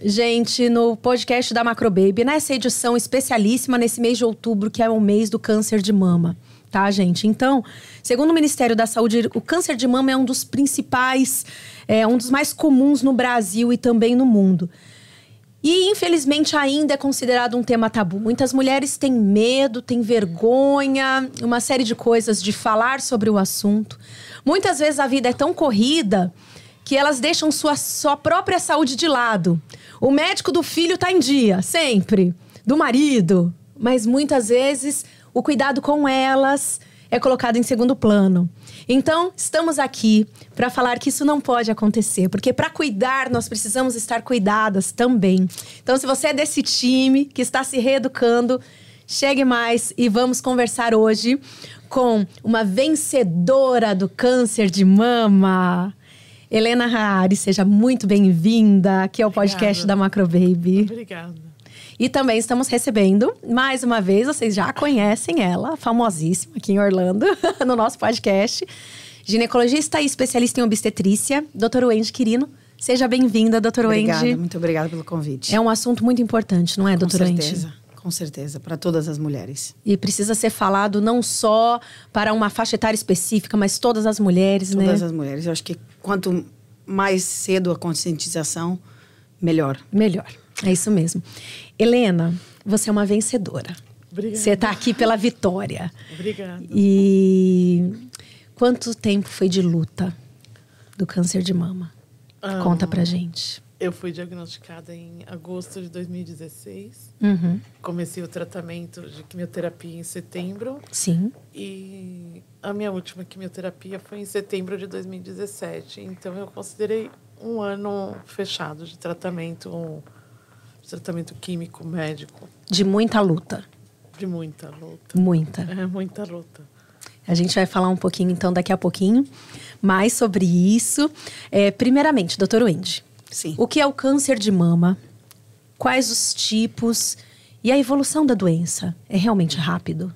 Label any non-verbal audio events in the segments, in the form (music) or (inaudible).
Gente, no podcast da Macrobaby, nessa edição especialíssima nesse mês de outubro, que é o mês do câncer de mama. Tá, gente? Então, segundo o Ministério da Saúde, o câncer de mama é um dos principais, é um dos mais comuns no Brasil e também no mundo. E, infelizmente, ainda é considerado um tema tabu. Muitas mulheres têm medo, têm vergonha, uma série de coisas de falar sobre o assunto. Muitas vezes a vida é tão corrida que elas deixam sua, sua própria saúde de lado. O médico do filho está em dia, sempre. Do marido. Mas muitas vezes o cuidado com elas é colocado em segundo plano. Então, estamos aqui para falar que isso não pode acontecer, porque para cuidar nós precisamos estar cuidadas também. Então, se você é desse time que está se reeducando, chegue mais e vamos conversar hoje com uma vencedora do câncer de mama. Helena Haari, seja muito bem-vinda aqui ao Obrigada. podcast da Macro Baby. Obrigada. E também estamos recebendo, mais uma vez, vocês já conhecem ela, famosíssima aqui em Orlando, (laughs) no nosso podcast. Ginecologista e especialista em obstetrícia, doutor Wendy Quirino. Seja bem-vinda, doutor Wendy. Obrigada, muito obrigada pelo convite. É um assunto muito importante, não é, doutor Wendy? Com certeza. Com certeza, para todas as mulheres. E precisa ser falado não só para uma faixa etária específica, mas todas as mulheres, todas né? Todas as mulheres. Eu acho que quanto mais cedo a conscientização, melhor. Melhor. É isso mesmo. Helena, você é uma vencedora. Obrigada. Você está aqui pela vitória. Obrigada. E quanto tempo foi de luta do câncer de mama? Ah, Conta pra gente. Eu fui diagnosticada em agosto de 2016. Uhum. Comecei o tratamento de quimioterapia em setembro. Sim. E a minha última quimioterapia foi em setembro de 2017. Então eu considerei um ano fechado de tratamento, um tratamento químico médico. De muita luta. De muita luta. Muita. É muita luta. A gente vai falar um pouquinho, então, daqui a pouquinho, mais sobre isso. É, primeiramente, doutor Wendy, Sim. O que é o câncer de mama? Quais os tipos? E a evolução da doença? É realmente rápido?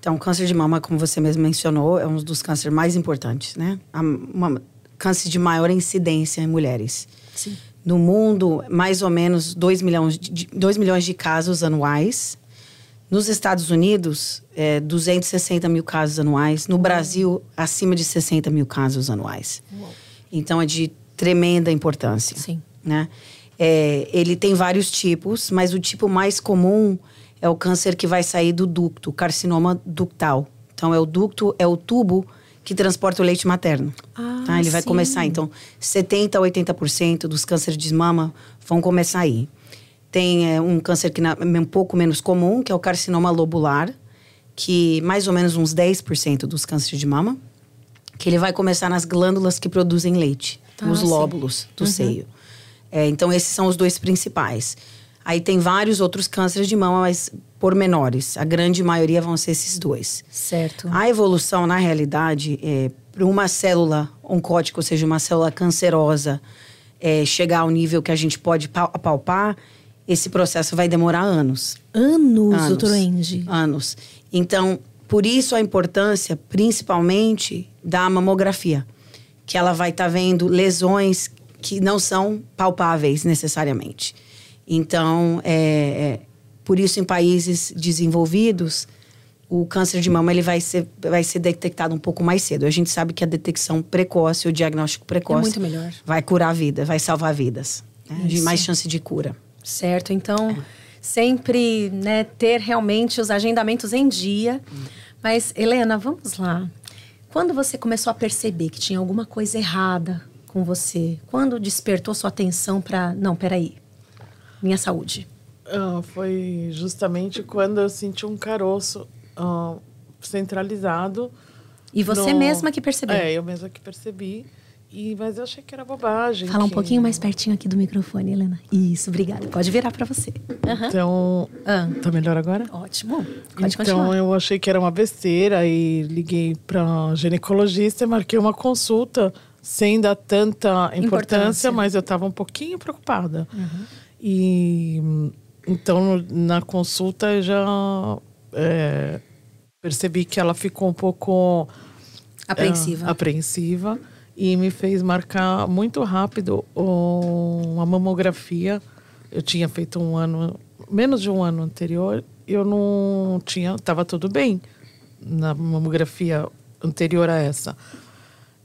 Então, o câncer de mama, como você mesmo mencionou, é um dos cânceres mais importantes, né? Uma, câncer de maior incidência em mulheres. Sim. No mundo, mais ou menos 2 milhões de, 2 milhões de casos anuais. Nos Estados Unidos, é, 260 mil casos anuais. No Brasil, acima de 60 mil casos anuais. Uou. Então, é de tremenda importância. Sim. Né? É, ele tem vários tipos, mas o tipo mais comum é o câncer que vai sair do ducto, carcinoma ductal. Então, é o ducto, é o tubo que transporta o leite materno. Ah, tá? Ele sim. vai começar. Então, 70% a 80% dos cânceres de mama vão começar aí. Tem é, um câncer que é um pouco menos comum, que é o carcinoma lobular, que mais ou menos uns 10% dos cânceres de mama, que ele vai começar nas glândulas que produzem leite ah, nos lóbulos sim. do uhum. seio. É, então, esses são os dois principais. Aí tem vários outros cânceres de mama, mas por menores. A grande maioria vão ser esses dois. Certo. A evolução, na realidade, é, para uma célula oncótica, ou seja, uma célula cancerosa, é, chegar ao nível que a gente pode apalpar, esse processo vai demorar anos. Anos, anos doutor Andy? Anos. Então, por isso a importância, principalmente, da mamografia que ela vai estar tá vendo lesões que não são palpáveis necessariamente. Então, é, é, por isso em países desenvolvidos, o câncer de mama ele vai ser, vai ser detectado um pouco mais cedo. A gente sabe que a detecção precoce, o diagnóstico precoce, é muito melhor. vai curar a vida, vai salvar vidas, né? de mais chance de cura. Certo. Então, é. sempre né, ter realmente os agendamentos em dia. Hum. Mas, Helena, vamos lá. Quando você começou a perceber que tinha alguma coisa errada com você? Quando despertou sua atenção para, não, peraí, minha saúde? Uh, foi justamente quando eu senti um caroço uh, centralizado. E você no... mesma que percebeu? É, eu mesma que percebi. E, mas eu achei que era bobagem. Fala que... um pouquinho mais pertinho aqui do microfone, Helena. Isso, obrigada. Pode virar para você. Uhum. Então, ah. tá melhor agora? Ótimo. Pode então, continuar. eu achei que era uma besteira e liguei para ginecologista e marquei uma consulta sem dar tanta importância, importância. mas eu estava um pouquinho preocupada. Uhum. E então, na consulta, eu já é, percebi que ela ficou um pouco apreensiva. É, apreensiva e me fez marcar muito rápido uma mamografia eu tinha feito um ano, menos de um ano anterior, eu não tinha, estava tudo bem na mamografia anterior a essa.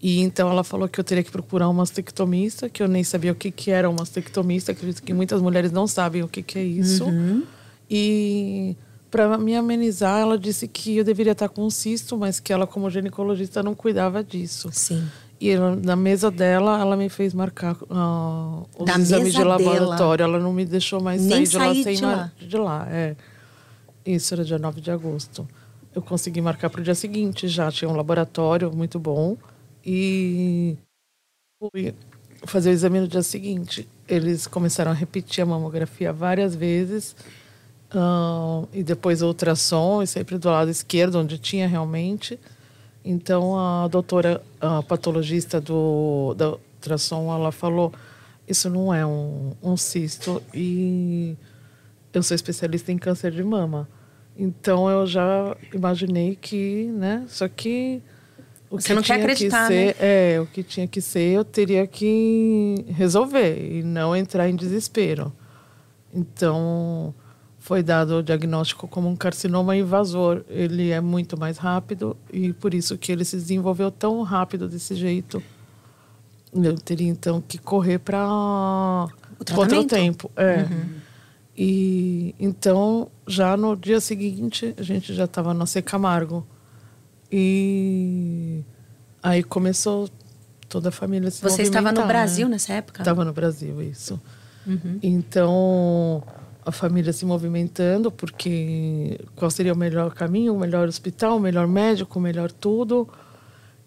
E então ela falou que eu teria que procurar um mastectomista, que eu nem sabia o que, que era um mastectomista, acredito que muitas mulheres não sabem o que, que é isso. Uhum. E para me amenizar, ela disse que eu deveria estar com um cisto, mas que ela, como ginecologista, não cuidava disso. Sim. E na mesa dela, ela me fez marcar uh, os Da exames de laboratório. Ela não me deixou mais Nem sair de lá sem de lá. É. Isso era dia 9 de agosto. Eu consegui marcar para o dia seguinte já. Tinha um laboratório muito bom. E fui fazer o exame no dia seguinte. Eles começaram a repetir a mamografia várias vezes. ah, e depois o ultrassom, sempre do lado esquerdo, onde tinha realmente. Então a doutora, a patologista do da ultrassom, ela falou: Isso não é um, um cisto e eu sou especialista em câncer de mama. Então eu já imaginei que, né? Só que o Você que não quer tinha acreditar, que ser, né? É, o que tinha que ser, eu teria que resolver e não entrar em desespero. Então, foi dado o diagnóstico como um carcinoma invasor. Ele é muito mais rápido e por isso que ele se desenvolveu tão rápido desse jeito. Eu teria então que correr para outro tempo. É. E então, já no dia seguinte, a gente já estava no C Camargo. E aí começou toda a família se Você estava no né? Brasil nessa época? Estava no Brasil, isso. Uhum. Então, a família se movimentando, porque qual seria o melhor caminho, o melhor hospital, o melhor médico, o melhor tudo.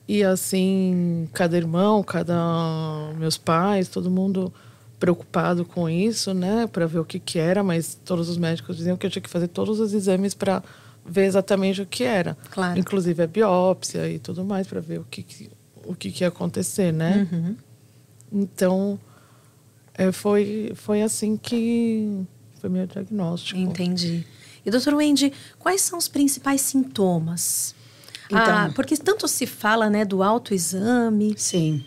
E assim, cada irmão, cada meus pais, todo mundo preocupado com isso, né, para ver o que que era, mas todos os médicos diziam que eu tinha que fazer todos os exames para ver exatamente o que era. Claro. Inclusive a biópsia e tudo mais para ver o que, que o que, que ia acontecer, né? Uhum. Então, é, foi, foi assim que foi meu diagnóstico. Entendi. E, doutor Wendy, quais são os principais sintomas? Então- ah, porque tanto se fala, né, do autoexame. Sim.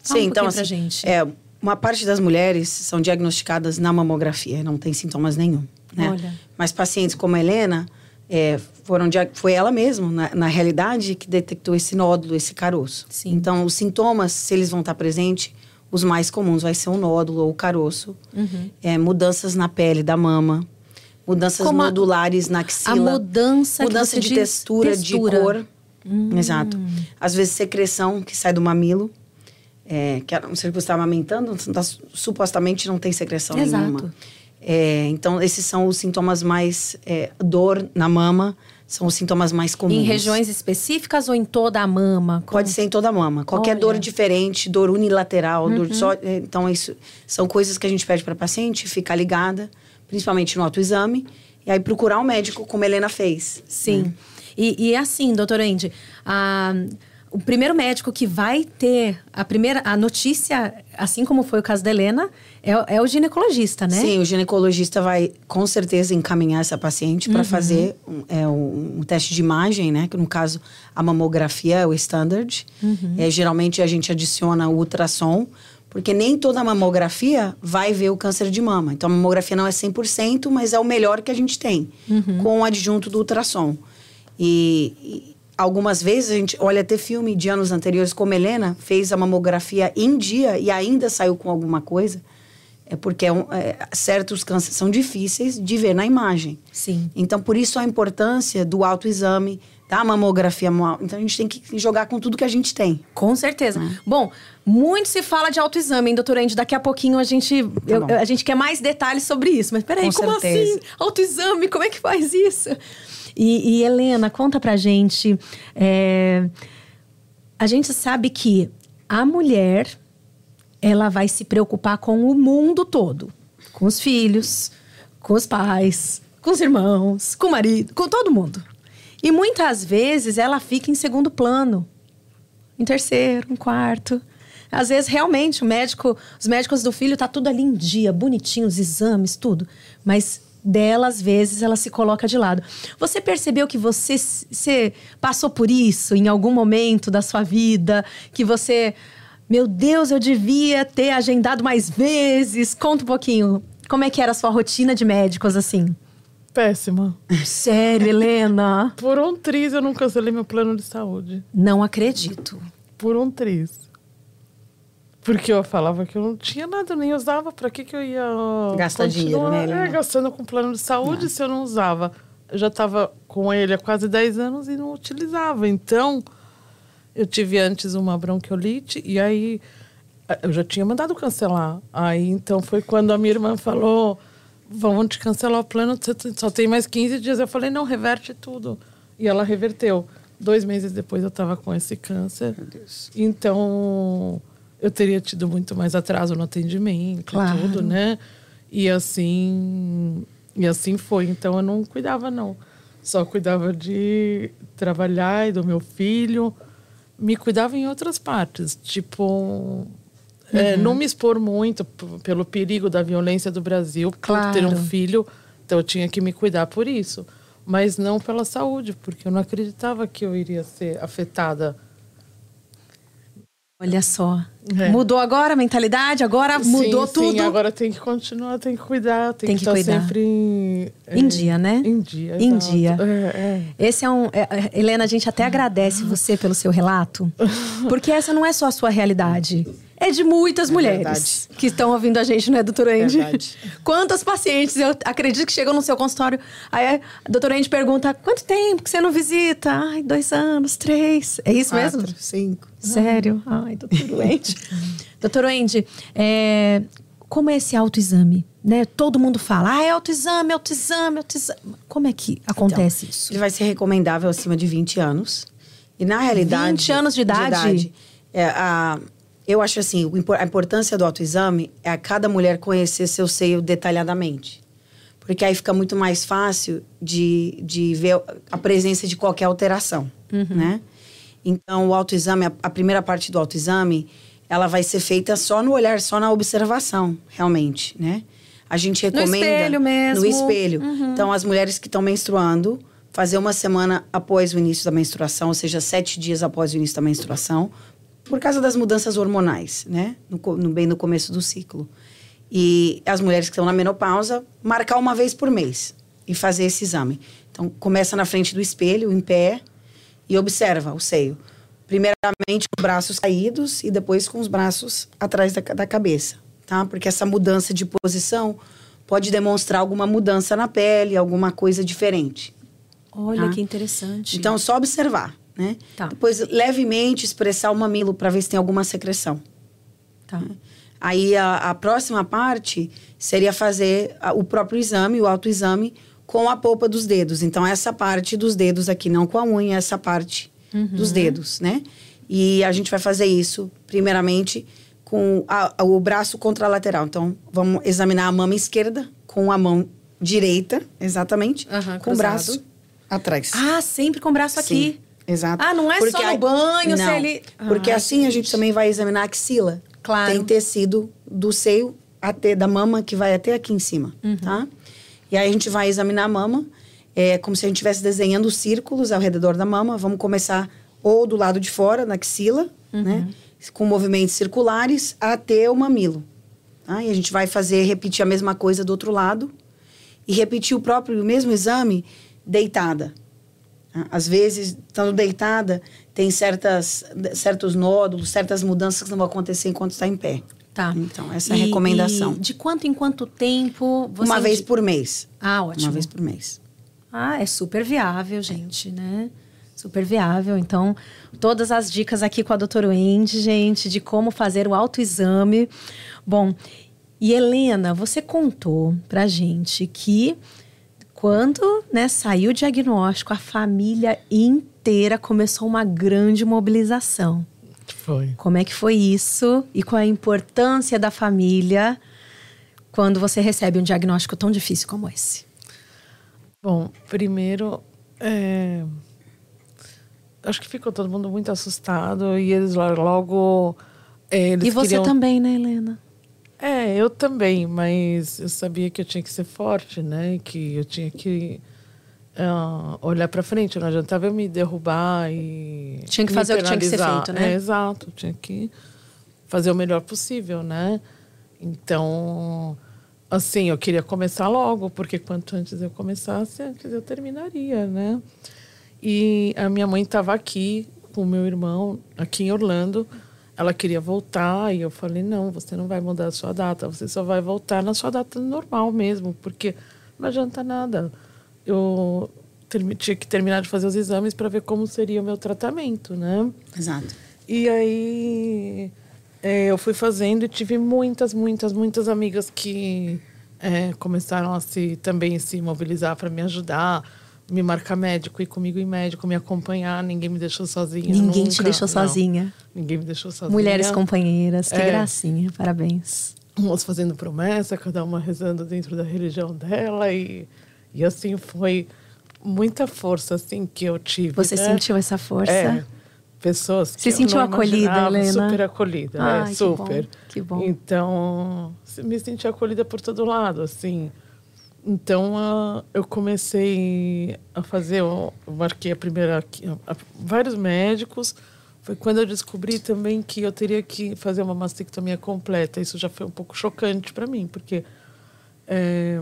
Fala um Sim, então, pouquinho pra assim, gente. É, uma parte das mulheres são diagnosticadas na mamografia, não tem sintomas nenhum. Né? Olha. Mas pacientes como a Helena, é, foram foi ela mesma, na, na realidade, que detectou esse nódulo, esse caroço. Sim. Então, os sintomas, se eles vão estar presentes, os mais comuns vai ser o nódulo ou o caroço. Uhum. É, mudanças na pele da mama, mudanças Como a- nodulares na A axila. mudança, que mudança você de textura, textura. de cor. Exato. Às vezes secreção que sai do mamilo. É, que a não ser que você está amamentando, tá- supostamente não tem secreção Exato. nenhuma. É, então, esses são os sintomas mais... é, dor na mama são os sintomas mais comuns. Em regiões específicas ou em toda a mama? Pode ser em toda a mama. Qualquer Olha. Uhum. dor diferente, dor unilateral, dor só. é, Então, isso são coisas que a gente pede para paciente ficar ligada, principalmente no autoexame, e aí procurar um médico, como a Helena fez. Sim. E, e assim, doutor Andy, a- o primeiro médico que vai ter a primeira a notícia, assim como foi o caso da Helena, é, o- é o ginecologista, né? Sim, o ginecologista vai com certeza encaminhar essa paciente Uhum. para fazer um, é, um, um teste de imagem, né? Que no caso a mamografia é o standard. Uhum. É, geralmente a gente adiciona o ultrassom, porque nem toda mamografia vai ver o câncer de mama. Então a mamografia não é 100%, mas é o melhor que a gente tem, Uhum. com o adjunto do ultrassom. E algumas vezes a gente olha até filme de anos anteriores, como Helena fez a mamografia em dia e ainda saiu com alguma coisa. É porque é um- é, certos cânceres são difíceis de ver na imagem. Sim. Então, por isso a importância do autoexame, da mamografia anual. Então, a gente tem que jogar com tudo que a gente tem. Com certeza. Né? Bom, muito se fala de autoexame, hein, doutor Andy? Daqui a pouquinho a gente, eu- Tá bom. a gente quer mais detalhes sobre isso. Mas peraí, Com como certeza. assim? Autoexame, como é que faz isso? E, e, Helena, conta pra gente. é, a gente sabe que a mulher, ela vai se preocupar com o mundo todo. Com os filhos, com os pais, com os irmãos, com o marido, com todo mundo. E muitas vezes ela fica em segundo plano em terceiro, em quarto. Às vezes, realmente, o médico, os médicos do filho tá tudo ali em dia, bonitinho, os exames, tudo. Mas dela, às vezes, ela se coloca de lado. Você percebeu que você, você passou por isso em algum momento da sua vida? Que você, meu Deus, eu devia ter agendado mais vezes? Conta um pouquinho Como é que era a sua rotina de médicos, assim? Péssima. Sério, Helena? (laughs) Por um triz eu não cancelei meu plano de saúde. Não acredito. Por um triz. Porque eu falava que eu não tinha nada, nem usava. Pra que, que eu ia Gastar dinheiro, né, É, gastando com plano de saúde se eu não usava. Eu já estava com ele há quase 10 anos e não utilizava. Então, eu tive antes uma bronquiolite e aí eu já tinha mandado cancelar. Aí, então, foi quando a minha irmã falou: vamos te cancelar o plano, você só tem mais 15 dias. Eu falei: não, reverte tudo. E ela reverteu. Dois meses depois eu estava com esse câncer. Então, eu teria tido muito mais atraso no atendimento Claro. e tudo, né? E assim, e assim foi. Então, eu não cuidava, não. Só cuidava de trabalhar e do meu filho. Me cuidava em outras partes. Tipo, é, não me expor muito pelo perigo da violência do Brasil por ter um Claro. filho. Então, eu tinha que me cuidar por isso. Mas não pela saúde, porque eu não acreditava que eu iria ser afetada. Olha só. É. Mudou agora a mentalidade? Agora mudou sim, tudo? Sim, agora tem que continuar, tem que cuidar, tem, Tem que, que estar cuidar. sempre em, Em dia, né? Em dia. Em exato. dia. É, é. Esse é um. é, é, Helena, a gente até agradece você pelo seu relato, (laughs) porque essa não é só a sua realidade. É de muitas mulheres que estão ouvindo a gente, não é, doutora Andy? Verdade. (laughs) Quantas pacientes eu acredito que chegam no seu consultório, aí a doutora Andy pergunta: quanto tempo que você não visita? Ai, dois anos, três. É isso mesmo? Quatro, cinco. Sério? Ai, doutor Wendy. (laughs) doutor Wendy, é, como é esse autoexame? Né? Todo mundo fala, ah, é autoexame, autoexame, autoexame. Como é que acontece isso? Ele vai ser recomendável acima de 20 anos. E na realidade. 20 anos de idade? é, a, eu acho assim: a importância do autoexame é a cada mulher conhecer seu seio detalhadamente. Porque aí fica muito mais fácil de, de ver a presença de qualquer alteração, né? Então, o autoexame, a, a primeira parte do autoexame, ela vai ser feita só no olhar, só na observação, realmente, né? A gente recomenda... espelho mesmo. No espelho. Então, as mulheres que estão menstruando, fazer uma semana após o início da menstruação, ou seja, sete dias após o início da menstruação, por causa das mudanças hormonais, né? No, no- bem no começo do ciclo. E as mulheres que estão na menopausa, marcar uma vez por mês e fazer esse exame. Então, começa na frente do espelho, em pé, e observa o seio. Primeiramente com os braços caídos e depois com os braços atrás da, da cabeça, tá? Porque essa mudança de posição pode demonstrar alguma mudança na pele, alguma coisa diferente. Olha Ah. que interessante. Então, só observar, né? Tá. Depois, levemente expressar o mamilo para ver se tem alguma secreção. Tá. Aí, a, a próxima parte seria fazer a- o próprio exame, o autoexame, com a polpa dos dedos. Então, essa parte dos dedos aqui, não com a unha, essa parte dos dedos, né? E a gente vai fazer isso, primeiramente, com a- o braço contralateral. Então, vamos examinar a mama esquerda com a mão direita, exatamente, Aham, com o cruzado. braço atrás. Ah, sempre com o braço aqui. Exato. Ah, não é só no aí- banho, se não, ele- Porque Ah, assim a gente também vai examinar a axila. Claro. Tem tecido do seio até da mama que vai até aqui em cima, Uhum. tá? E aí a gente vai examinar a mama, é como se a gente estivesse desenhando círculos ao redor da mama. Vamos começar ou do lado de fora, na axila, Uhum. né? Com movimentos circulares até o mamilo. Tá? E a gente vai fazer, repetir a mesma coisa do outro lado e repetir o próprio, o mesmo exame deitada. Às vezes, estando deitada, tem certas, certos nódulos, certas mudanças que não vão acontecer enquanto está em pé. Tá. Então, essa é a recomendação. e de quanto em quanto tempo você. Uma vez por mês. Ah, ótimo. Uma vez por mês. Ah, é super viável, gente, né? Super viável. Então, todas as dicas aqui com a doutora Wendy, gente, de como fazer o autoexame. Bom, e Helena, você contou pra gente que quando né, saiu o diagnóstico, a família inteira começou uma grande mobilização. Foi. Como é que foi isso e qual é a importância da família quando você recebe um diagnóstico tão difícil como esse? Bom, primeiro, é, acho que ficou todo mundo muito assustado e eles lo- logo. é, eles e você queriam- também, né, Helena? É, eu também, mas eu sabia que eu tinha que ser forte, né? Que eu tinha que ah, olhar para frente, não adiantava eu me derrubar e. Tinha que fazer o que tinha que ser feito, né? É, exato, tinha que fazer o melhor possível, né? Então, assim, eu queria começar logo, porque quanto antes eu começasse, antes eu terminaria, né? E a minha mãe estava aqui com o meu irmão, aqui em Orlando. Ela queria voltar e eu falei: não, você não vai mudar a sua data, você só vai voltar na sua data normal mesmo, porque não adianta nada. Eu tinha que terminar de fazer os exames para ver como seria o meu tratamento, né? Exato. E aí é, eu fui fazendo e tive muitas, muitas, muitas amigas que é, começaram a se também se mobilizar para me ajudar, me marcar médico, ir comigo em médico, me acompanhar. Ninguém me deixou sozinha. Ninguém nunca. te deixou sozinha. Não, ninguém me deixou sozinha. Mulheres companheiras, que É. gracinha, parabéns. umas fazendo promessa, cada uma rezando dentro da religião dela e, e assim foi muita força assim que eu tive. Você né? sentiu essa força? É, pessoas que Se eu sentiu acolhida, Helena? Super acolhida, Ai, é, que super. bom, que bom. Então, me senti acolhida por todo lado, assim. Então, ah, eu comecei a fazer, eu marquei a primeira, a- a- vários médicos. Foi quando eu descobri também que eu teria que fazer uma mastectomia completa. Isso já foi um pouco chocante para mim, porque é,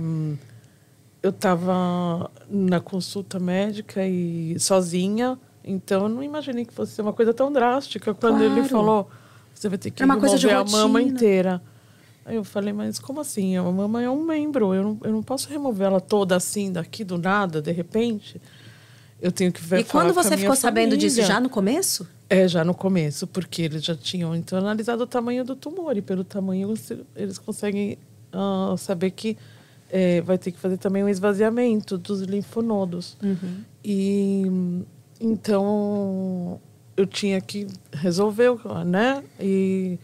eu estava na consulta médica e sozinha, então eu não imaginei que fosse uma coisa tão drástica. Quando ele Claro. falou, você vai ter que É remover a mama inteira. Aí eu falei, mas como assim? A mama é um membro, eu não, eu não posso remover ela toda assim, daqui do nada, de repente. Eu tenho que ver E quando você ficou sabendo disso? família. Já no começo? É, já no começo, porque eles já tinham então analisado o tamanho do tumor e pelo tamanho eles conseguem ah, saber que é, vai ter que fazer também um esvaziamento dos linfonodos. E então eu tinha que resolver, né? E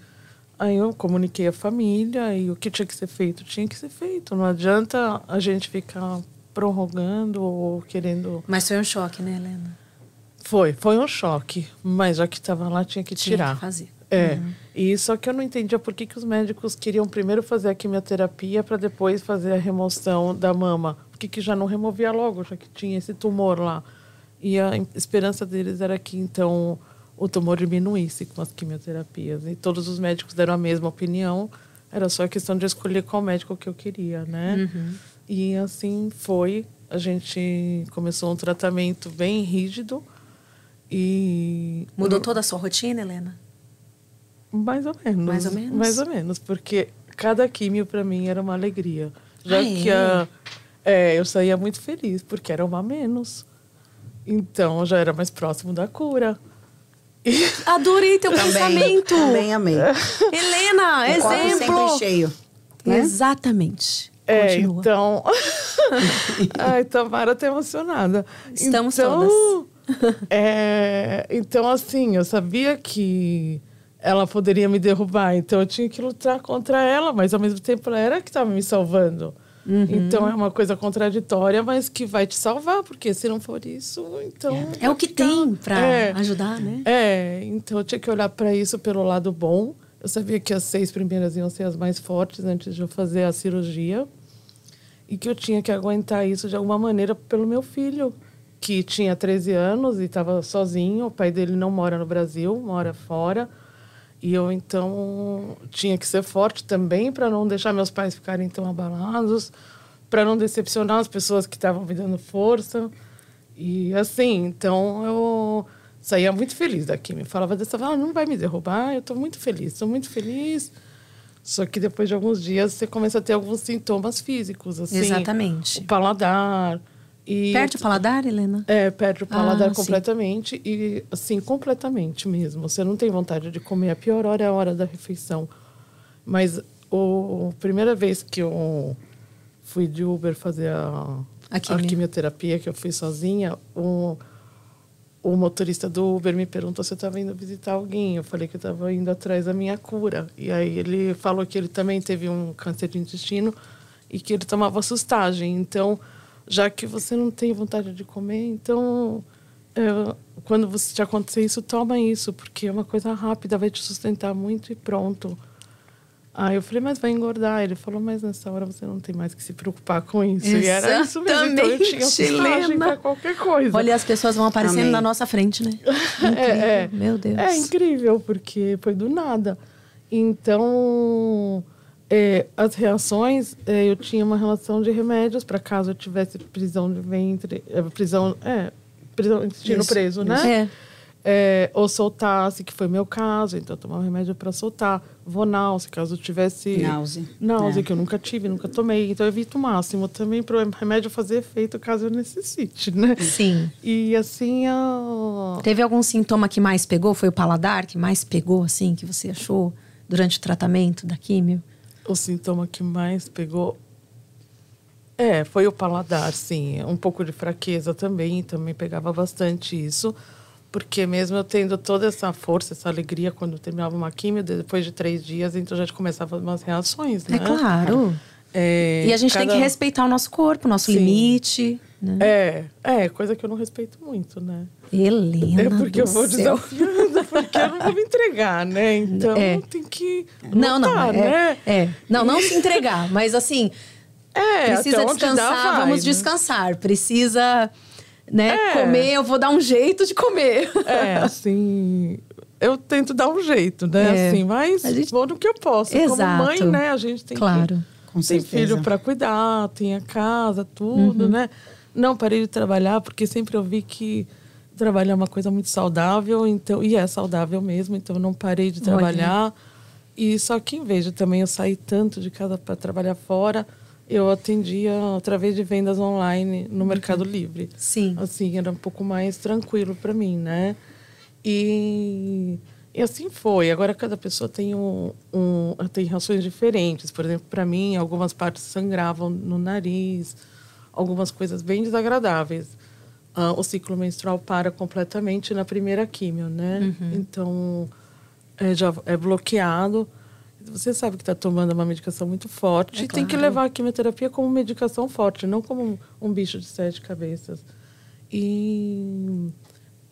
aí eu comuniquei a família e o que tinha que ser feito tinha que ser feito. Não adianta a gente ficar prorrogando ou querendo Mas foi um choque, né, Helena? foi, foi um choque, mas já que estava lá tinha que Tinha tirar. que fazer. É. E só que eu não entendia por que, que os médicos queriam primeiro fazer a quimioterapia para depois fazer a remoção da mama. Por que, que já não removia logo, já que tinha esse tumor lá? E a esperança deles era que então o tumor diminuísse com as quimioterapias. E todos os médicos deram a mesma opinião. Era só questão de escolher qual médico que eu queria, né? E assim foi. A gente começou um tratamento bem rígido. E Mudou toda a sua rotina, Helena? mais ou menos. Mais ou menos? Mais ou menos, porque cada químio para mim era uma alegria. Já Ah, que é? a, é, eu saía muito feliz, porque era uma menos. Então já era mais próximo da cura. (laughs) Adorei teu Também, pensamento. também amei. (laughs) Helena, O copo exemplo. sempre cheio. né? Exatamente. é, Continua. então. (laughs) Ai, Tamara tá emocionada. Estamos então, todas. é, então, assim, eu sabia que ela poderia me derrubar, então eu tinha que lutar contra ela, mas ao mesmo tempo ela era que estava me salvando. Uhum. Então é uma coisa contraditória, mas que vai te salvar, porque se não for isso, então. É o vai que ficar- tem pra É. ajudar, né? É, então eu tinha que olhar para isso pelo lado bom. Eu sabia que as seis primeiras iam ser as mais fortes antes de eu fazer a cirurgia. E que eu tinha que aguentar isso de alguma maneira pelo meu filho, que tinha 13 anos e estava sozinho. O pai dele não mora no Brasil, mora fora. E eu então tinha que ser forte também para não deixar meus pais ficarem tão abalados, para não decepcionar as pessoas que estavam me dando força. E assim, então eu saía muito feliz daqui. Me falava dessa, ah, não vai me derrubar, eu estou muito feliz, estou muito feliz. Só que depois de alguns dias você começa a ter alguns sintomas físicos, assim. Exatamente. O paladar. E Perde o paladar, Helena? é, perde o paladar Ah, sim. completamente e, assim, completamente mesmo. Você não tem vontade de comer. A pior hora é a hora da refeição. Mas o, a primeira vez que eu fui de Uber fazer a, A a, quimio. quimioterapia, que eu fui sozinha, o, o motorista do Uber me perguntou se eu estava indo visitar alguém. Eu falei que eu estava indo atrás da minha cura. E aí ele falou que ele também teve um câncer de intestino e que ele tomava sustagem. Então, já que você não tem vontade de comer, então é, quando você te acontecer isso, toma isso, porque é uma coisa rápida, vai te sustentar muito e pronto. Aí eu falei, mas vai engordar. Ele falou, mas nessa hora você não tem mais que se preocupar com isso. E era isso mesmo. Então eu tinha Exatamente, pra qualquer coisa. Olha, as pessoas vão aparecendo Amei. na nossa frente, né? (laughs) É, é. Meu Deus. É incrível, porque foi do nada. Então, É, as reações, é, eu tinha uma relação de remédios para caso eu tivesse prisão de ventre, é, prisão, é, prisão, intestino Isso, preso, né? É. Ou soltasse, que foi meu caso, então eu tomava remédio para soltar. Vonal, se caso eu tivesse Náusea. náusea, É. que eu nunca tive, nunca tomei. Então eu evito o máximo também para o remédio fazer efeito caso eu necessite, né? Sim. E assim. Teve algum sintoma que mais pegou? Foi o paladar que mais pegou, assim, que você achou durante o tratamento da químio? O sintoma que mais pegou é foi o paladar sim um pouco de fraqueza também também pegava bastante isso porque mesmo eu tendo toda essa força essa alegria quando terminava uma químio depois de três dias então já começava umas reações né É claro. É, E a gente tem cada- que respeitar o nosso corpo, o nosso Sim. limite. Né? é é coisa que eu não respeito muito né Helena. é porque eu vou céu. desafiando porque eu não vou me entregar né então É. tem que Não, não. lutar, é, né é. Não, não se entregar, mas assim, é precisa dá, descansar, vai, vamos né? descansar. Precisa, né, É. comer, eu vou dar um jeito de comer. É, (laughs) assim. Eu tento dar um jeito, né? É. Assim, mas A gente- vou no que eu posso. Exato. Como mãe, né? A gente tem Claro. que. Com tem filho para cuidar, tem a casa, tudo, Uhum. né? Não parei de trabalhar, porque sempre eu vi que trabalhar é uma coisa muito saudável, então, e é saudável mesmo, então eu não parei de trabalhar. E só que em vez de também eu sair tanto de casa para trabalhar fora, eu atendia através de vendas online no Mercado Livre Uhum. Sim. assim era um pouco mais tranquilo para mim né e, e assim foi agora cada pessoa tem um, um tem reações diferentes por exemplo para mim algumas partes sangravam no nariz algumas coisas bem desagradáveis Ah, o ciclo menstrual para completamente na primeira químio né então é, já é bloqueado você sabe que está tomando uma medicação muito forte É e tem que claro. levar a quimioterapia como medicação forte, não como um, um bicho de sete cabeças. E,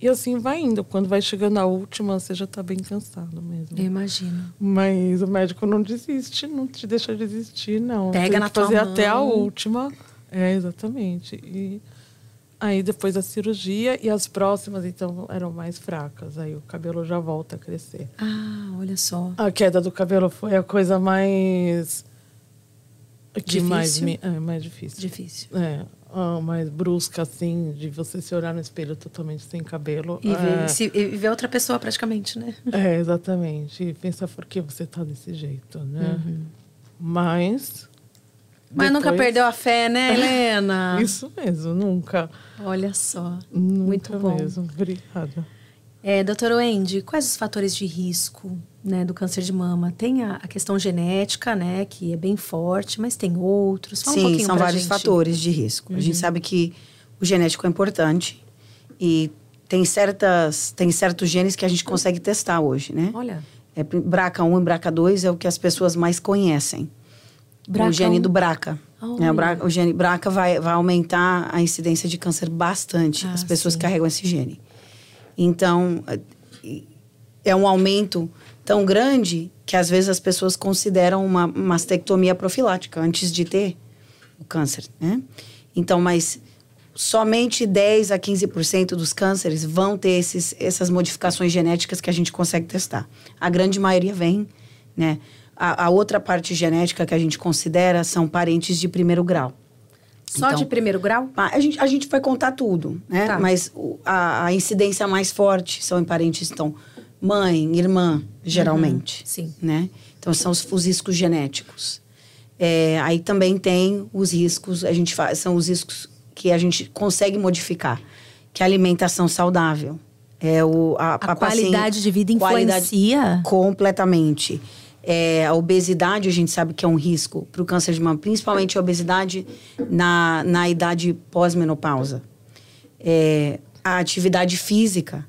e assim vai indo. Quando vai chegando a última, você já está bem cansado mesmo. Eu imagino. Mas o médico não desiste, não te deixa desistir, não. Pega Tem na que tua fazer mão. até a última. É, exatamente. E aí depois da cirurgia e as próximas, então, eram mais fracas. Aí o cabelo já volta a crescer. Ah, olha só. A queda do cabelo foi a coisa mais. Que Difícil? mais me. É, mais difícil. Difícil. É, a mais brusca, assim, de você se olhar no espelho totalmente sem cabelo. E é, ver, se- e ver outra pessoa praticamente, né? é, exatamente. E pensar por que você tá desse jeito, né? Mas. Mas nunca depois- perdeu a fé, né, (laughs) Helena? Isso mesmo, nunca. Olha só. Nunca Muito bom. mesmo. Obrigada. É, doutora Wendy, quais os fatores de risco né, do câncer de mama? Tem a, a questão genética, né, que é bem forte, mas tem outros. Fala um Sim, pouquinho são vários gente. Uhum. fatores de risco. A gente sabe que o genético é importante e tem certas tem certos genes que a gente consegue testar hoje, né? Olha, É, BRCA1 e BRCA2 é o que as pessoas mais conhecem. BRCA1. O gene do BRCA. Olha. né? o, BRCA o gene BRCA vai, vai aumentar a incidência de câncer bastante. Ah, as pessoas sim. carregam esse gene. Então, é- é um aumento tão grande que às vezes as pessoas consideram uma mastectomia profilática antes de ter o câncer, né? Então, mas somente 10 a 15% dos cânceres vão ter esses, essas modificações genéticas que a gente consegue testar. A grande maioria vem, né? A, a outra parte genética que a gente considera são parentes de primeiro grau. só Então, de primeiro grau? a a gente, a gente vai contar tudo, né? Tá. Mas a, a incidência mais forte são em parentes, então, mãe, irmã, geralmente. sim. Né? Então, são os, os riscos genéticos. É, aí também tem os riscos, a gente faz, são os riscos que a gente consegue modificar, que é a alimentação saudável. É o, a, A, paciente- qualidade de vida qualidade- influencia? Completamente. É, a obesidade, a gente sabe que é um risco para o câncer de mama, principalmente a obesidade na, na idade pós-menopausa. É, a atividade física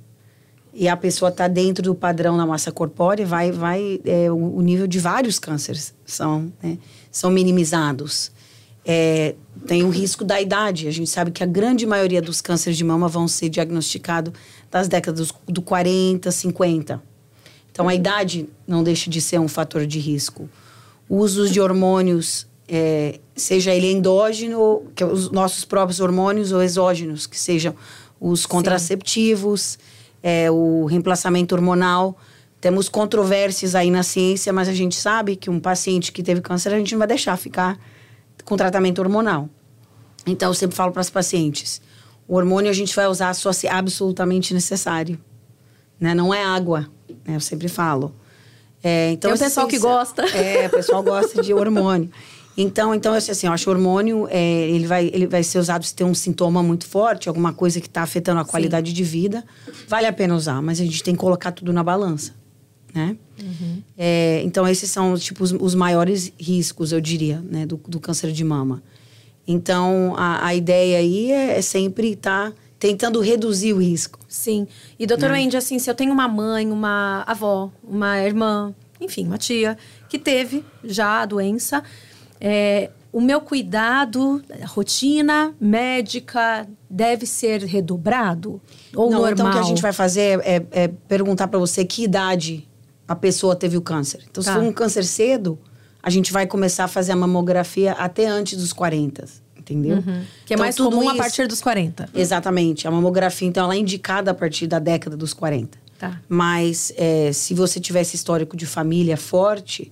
e a pessoa está dentro do padrão na massa corpórea, vai, vai é, o, o nível de vários cânceres são, né, são minimizados. É, tem o risco da idade. A gente sabe que a grande maioria dos cânceres de mama vão ser diagnosticados das décadas do 40, 50. Então, a idade não deixa de ser um fator de risco. O uso de hormônios, é, seja ele endógeno, que é os nossos próprios hormônios, ou exógenos, que sejam os contraceptivos, é, o reemplaçamento hormonal, Temos controvérsias aí na ciência, mas a gente sabe que um paciente que teve câncer, a gente não vai deixar ficar com tratamento hormonal. Então, eu sempre falo para as pacientes: o hormônio a gente vai usar só se absolutamente necessário. Né? Não é água, né? eu sempre falo. É, então, Tem o pessoal que gosta. É, o pessoal gosta de hormônio. Então, então assim, eu acho que o hormônio é, ele, vai, ele vai ser usado se tem um sintoma muito forte, alguma coisa que está afetando a qualidade Sim. de vida, vale a pena usar, mas a gente tem que colocar tudo na balança, né? Uhum. É, então, esses são tipo, os, os, maiores riscos, eu diria, né, do, do câncer de mama. Então, a, a ideia aí é, é sempre estar tá tentando reduzir o risco. Sim. E, doutor né? Wendy, assim, se eu tenho uma mãe, uma avó, uma irmã, enfim, uma tia, que teve já a doença é, o meu cuidado, rotina médica, deve ser redobrado? Ou Não, normal? Então, o que a gente vai fazer é, é perguntar para você que idade a pessoa teve o câncer. Então, tá. se for um câncer cedo, a gente vai começar a fazer a mamografia até antes dos 40, entendeu? Uhum. Que é então, mais comum isso, a partir dos 40. Exatamente. A mamografia, então, ela é indicada a partir da década dos 40. Tá. Mas é, se você tivesse histórico de família forte,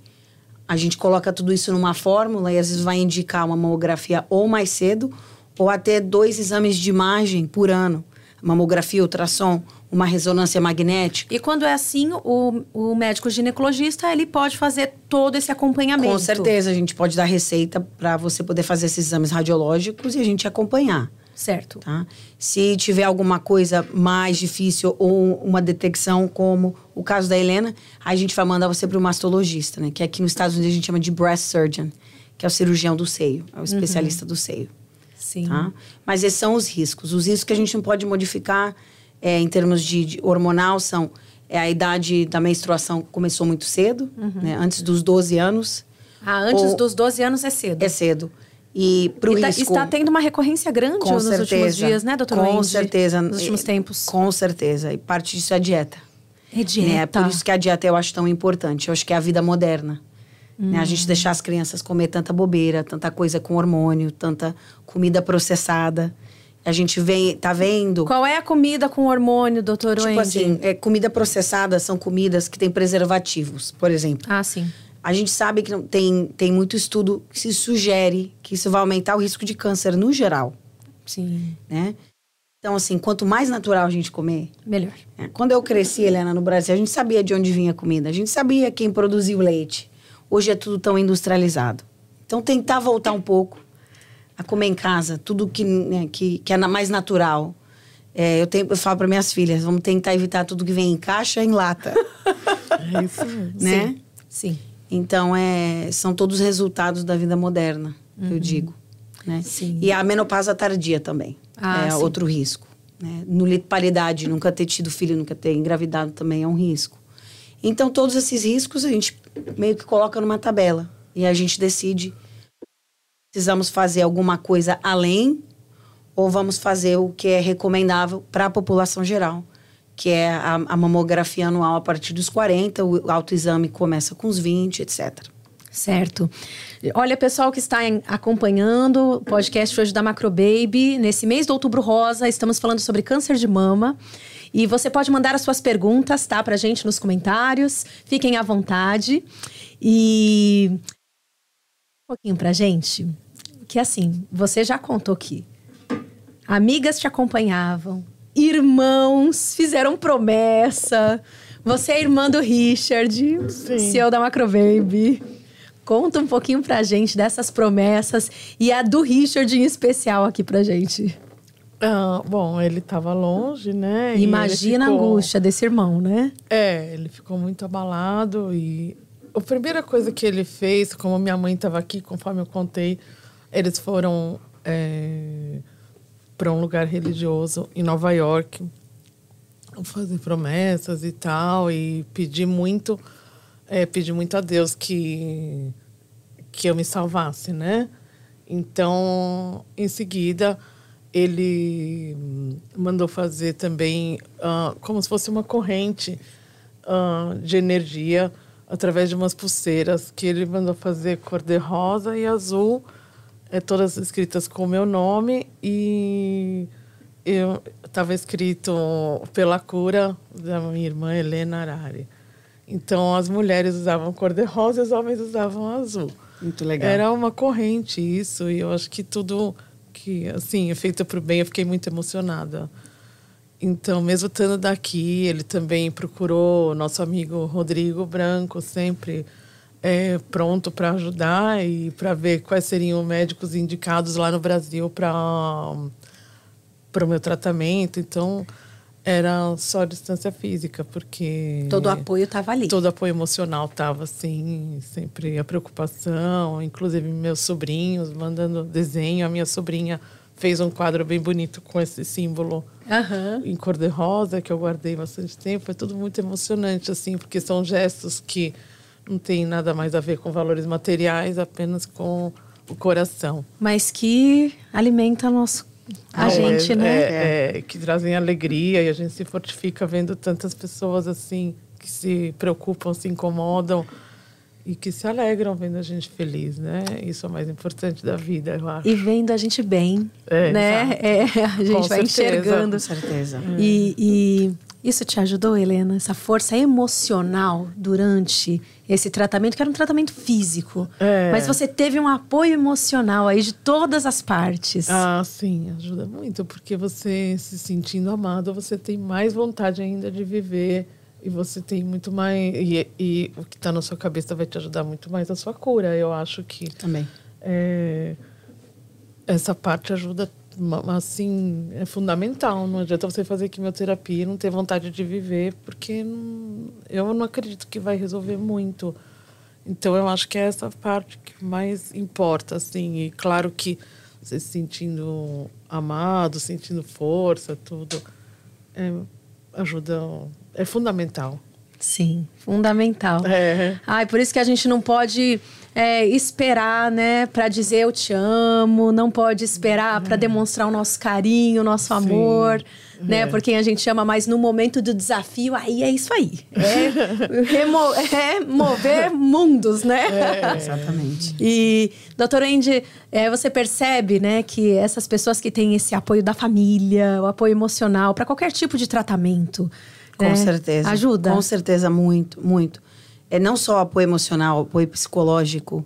a gente coloca tudo isso numa fórmula e às vezes vai indicar uma mamografia ou mais cedo ou até dois exames de imagem por ano. Mamografia, ultrassom, uma ressonância magnética. E quando é assim, o, o médico ginecologista ele pode fazer todo esse acompanhamento. Com certeza, a gente pode dar receita para você poder fazer esses exames radiológicos e a gente acompanhar. Certo. Tá? Se tiver alguma coisa mais difícil ou uma detecção, como o caso da Helena, a gente vai mandar você para o mastologista, né? Que aqui nos Estados Unidos a gente chama de breast surgeon, que é o cirurgião do seio, é o uhum. especialista uhum. do seio. Sim. Tá? Mas esses são os riscos. Os riscos que a gente não pode modificar é, em termos de, de, hormonal são é, a idade da menstruação começou muito cedo, uhum. né? Antes dos 12 anos. Ah, antes ou, dos 12 anos é cedo. É cedo. E para o tá, risco... Está tendo uma recorrência grande com nos certeza, últimos dias, né, doutora Com Wendy? certeza. Nos últimos tempos. Com certeza. E parte disso é a dieta. É dieta. Né? Por isso que a dieta eu acho tão importante. Eu acho que é a vida moderna. Hum. Né? A gente hum. deixar as crianças comer tanta bobeira, tanta coisa com hormônio, tanta comida processada. A gente vem, tá vendo. Qual é a comida com hormônio, doutor Tipo Wendy? assim, é, comida processada são comidas que têm preservativos, por exemplo. Ah, sim. A gente sabe que tem, tem muito estudo que se sugere que isso vai aumentar o risco de câncer no geral. Sim. Né? Então, assim, quanto mais natural a gente comer... Melhor. É, quando eu cresci, Helena, no Brasil, a gente sabia de onde vinha a comida. A gente sabia quem produzia o leite. Hoje é tudo tão industrializado. Então, tentar voltar um pouco a comer em casa, tudo que, né, que, que é mais natural. É, eu, tenho, eu falo para minhas filhas, vamos tentar evitar tudo que vem em caixa em lata. (laughs) é isso mesmo. Né? Sim. Sim. Então, é, são todos resultados da vida moderna, uhum. eu digo. Né? Sim. E a menopausa tardia também. Ah, é sim. outro risco. Né? Nulidade, nunca ter tido filho, nunca ter engravidado também é um risco. Então, todos esses riscos a gente meio que coloca numa tabela. E a gente decide precisamos fazer alguma coisa além ou vamos fazer o que é recomendável para a população geral que é a, a, mamografia anual a partir dos 40, o autoexame começa com os 20, etc. Certo. Olha, pessoal que está acompanhando o podcast hoje da Macrobaby, nesse mês de outubro rosa, estamos falando sobre câncer de mama. E você pode mandar as suas perguntas, tá, pra gente nos comentários. Fiquem à vontade. E um pouquinho pra gente, que assim, você já contou que amigas te acompanhavam, irmãos fizeram promessa. Você é irmã do Richard, Sim. CEO da Macrobaby. Conta um pouquinho pra gente dessas promessas e a do Richard em especial aqui pra gente. Ah, bom, ele estava longe, né? Imagina ficou... a angústia desse irmão, né? É, ele ficou muito abalado e a primeira coisa que ele fez, como minha mãe estava aqui, conforme eu contei, eles foram é para um lugar religioso em Nova York, fazer promessas e tal, e pedir muito, é, pedir muito a Deus que, que eu me salvasse, né? Então, em seguida, ele mandou fazer também uh, como se fosse uma corrente uh, de energia através de umas pulseiras que ele mandou fazer cor de rosa e azul é, todas escritas com o meu nome e eu estava escrito pela cura da minha irmã Helena Arari. Então as mulheres usavam cor-de-rosa e os homens usavam azul. Muito legal. Era uma corrente isso, e eu acho que tudo que, assim, é feito para o bem, eu fiquei muito emocionada. Então, mesmo estando daqui, ele também procurou nosso amigo Rodrigo Branco, sempre é, pronto para ajudar e para ver quais seriam médicos indicados lá no Brasil para o meu tratamento. Então, era só distância física, porque todo o apoio estava ali. Todo o apoio emocional estava assim, sempre a preocupação, inclusive meus sobrinhos mandando desenho, a minha sobrinha fez um quadro bem bonito com esse símbolo uhum. em cor de rosa que eu guardei bastante tempo. Foi tudo muito emocionante assim, porque são gestos que não tem nada mais a ver com valores materiais, apenas com o coração. Mas que alimenta nosso a é, gente, né? É, é, que trazem alegria e a gente se fortifica vendo tantas pessoas assim que se preocupam, se incomodam e que se alegram vendo a gente feliz, né? Isso é o mais importante da vida, eu acho. E vendo a gente bem, é, né? É, a gente com vai certeza, enxergando. Com certeza. E, e isso te ajudou, Helena? Essa força emocional durante esse tratamento, que era um tratamento físico. É. Mas você teve um apoio emocional aí de todas as partes. Ah, sim, ajuda muito, porque você se sentindo amado, você tem mais vontade ainda de viver. E você tem muito mais. E, e o que está na sua cabeça vai te ajudar muito mais a sua cura. Eu acho que. Também. É, essa parte ajuda assim, é fundamental. Não adianta você fazer quimioterapia e não ter vontade de viver, porque não, eu não acredito que vai resolver muito. Então, eu acho que é essa parte que mais importa, assim. E claro que você se sentindo amado, sentindo força, tudo, é, ajuda, é fundamental. Sim, fundamental. É. Ai, por isso que a gente não pode é, esperar, né, para dizer eu te amo, não pode esperar para demonstrar o nosso carinho, o nosso amor, Sim. né, é. por quem a gente ama, mas no momento do desafio, aí é isso aí. É, (laughs) remo é mover mundos, né? É. Exatamente. E, doutor Andy, é, você percebe, né, que essas pessoas que têm esse apoio da família, o apoio emocional para qualquer tipo de tratamento, com né, certeza. Ajuda? Com certeza, muito, muito é não só apoio emocional, apoio psicológico,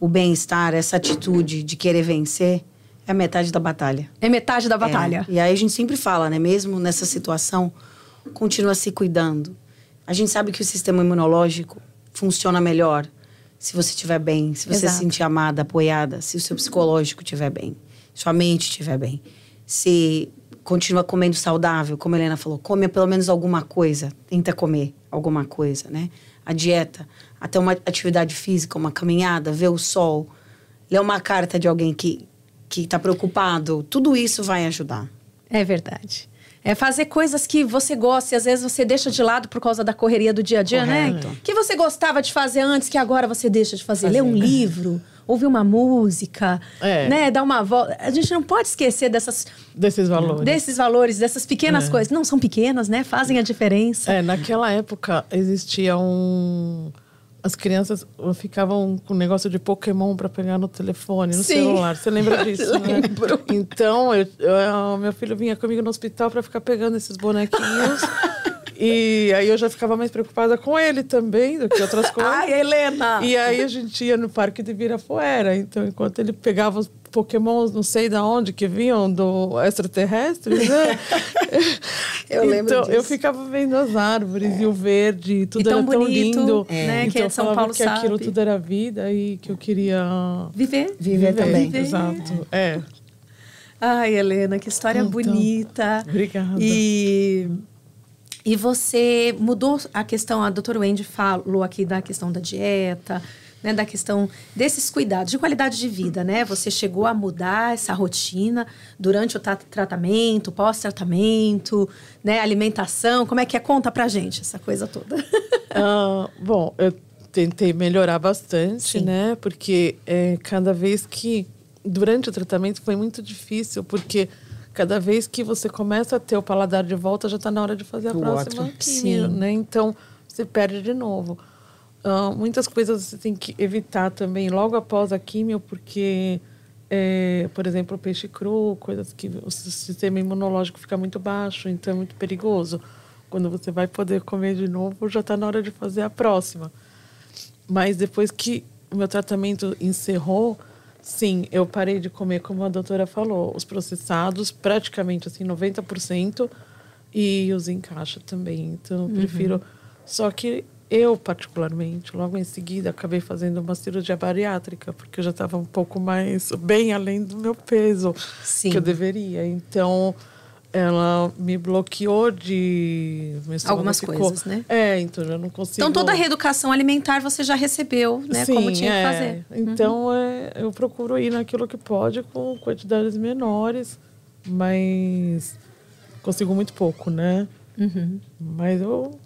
o bem-estar, essa atitude de querer vencer, é metade da batalha. É metade da é. batalha. É. E aí a gente sempre fala, né? Mesmo nessa situação, continua se cuidando. A gente sabe que o sistema imunológico funciona melhor se você estiver bem, se você se sentir amada, apoiada, se o seu psicológico estiver bem, sua mente estiver bem. Se continua comendo saudável, como a Helena falou, come pelo menos alguma coisa, tenta comer alguma coisa, né? a dieta, até uma atividade física, uma caminhada, ver o sol, ler uma carta de alguém que que está preocupado, tudo isso vai ajudar. É verdade. É fazer coisas que você gosta e às vezes você deixa de lado por causa da correria do dia a dia, né? Correto. né? Que você gostava de fazer antes, que agora você deixa de fazer. fazer. Ler um livro, ouvir uma música, é. né? Dar uma volta. A gente não pode esquecer dessas... Desses valores. Desses valores, dessas pequenas é. coisas. Não, são pequenas, né? Fazem a diferença. É, naquela época existia um as crianças ficavam com um negócio de Pokémon para pegar no telefone, no Sim. celular. Você lembra (laughs) disso? né? Então, eu, eu, meu filho vinha comigo no hospital para ficar pegando esses bonequinhos. E aí eu já ficava mais preocupada com ele também do que outras (laughs) coisas. Ai, Helena! E aí a gente ia no parque de Virafuera. Então, enquanto ele pegava os pokémons, não sei de onde, que vinham do extraterrestres, né? (laughs) eu lembro então, disso. eu ficava vendo as árvores é. e o verde, tudo e era tão bonito, lindo. É. Né? Então, que é São Paulo que sabe. aquilo tudo era vida e que eu queria... Viver. Viver, Viver também. Viver. Exato, é. Ai, Helena, que história então, bonita. Obrigada. E... E você mudou a questão, a doutora Wendy falou aqui da questão da dieta, né, da questão desses cuidados de qualidade de vida, né? Você chegou a mudar essa rotina durante o tratamento, pós-tratamento, né? Alimentação, como é que é? Conta pra gente essa coisa toda. uh, (laughs) bom, eu tentei melhorar bastante, Sim. né? Porque é, cada vez que durante o tratamento foi muito difícil, porque cada vez que você começa a ter o paladar de volta, já está na hora de fazer a o próxima químio, né? Então, você perde de novo. Uh, muitas coisas você tem que evitar também logo após a químio, porque, é, por exemplo, o peixe cru, coisas que o sistema imunológico fica muito baixo, então é muito perigoso. quando você vai poder comer de novo, já está na hora de fazer a próxima. Mas depois que o meu tratamento encerrou, sim, eu parei de comer, como a doutora falou, os processados, praticamente assim, 90%, e os em caixa também. Então, eu prefiro. Uhum. Só que eu, particularmente, logo em seguida, acabei fazendo uma cirurgia bariátrica, porque eu já estava um pouco mais bem além do meu peso Sim. que eu deveria. Então, ela me bloqueou de algumas coisas, né? É, então já não consigo. Então toda a reeducação alimentar você já recebeu, né? Sim, como tinha é. que fazer. Então uhum. é, eu procuro ir naquilo que pode com quantidades menores, mas consigo muito pouco, né? Uhum. Mas eu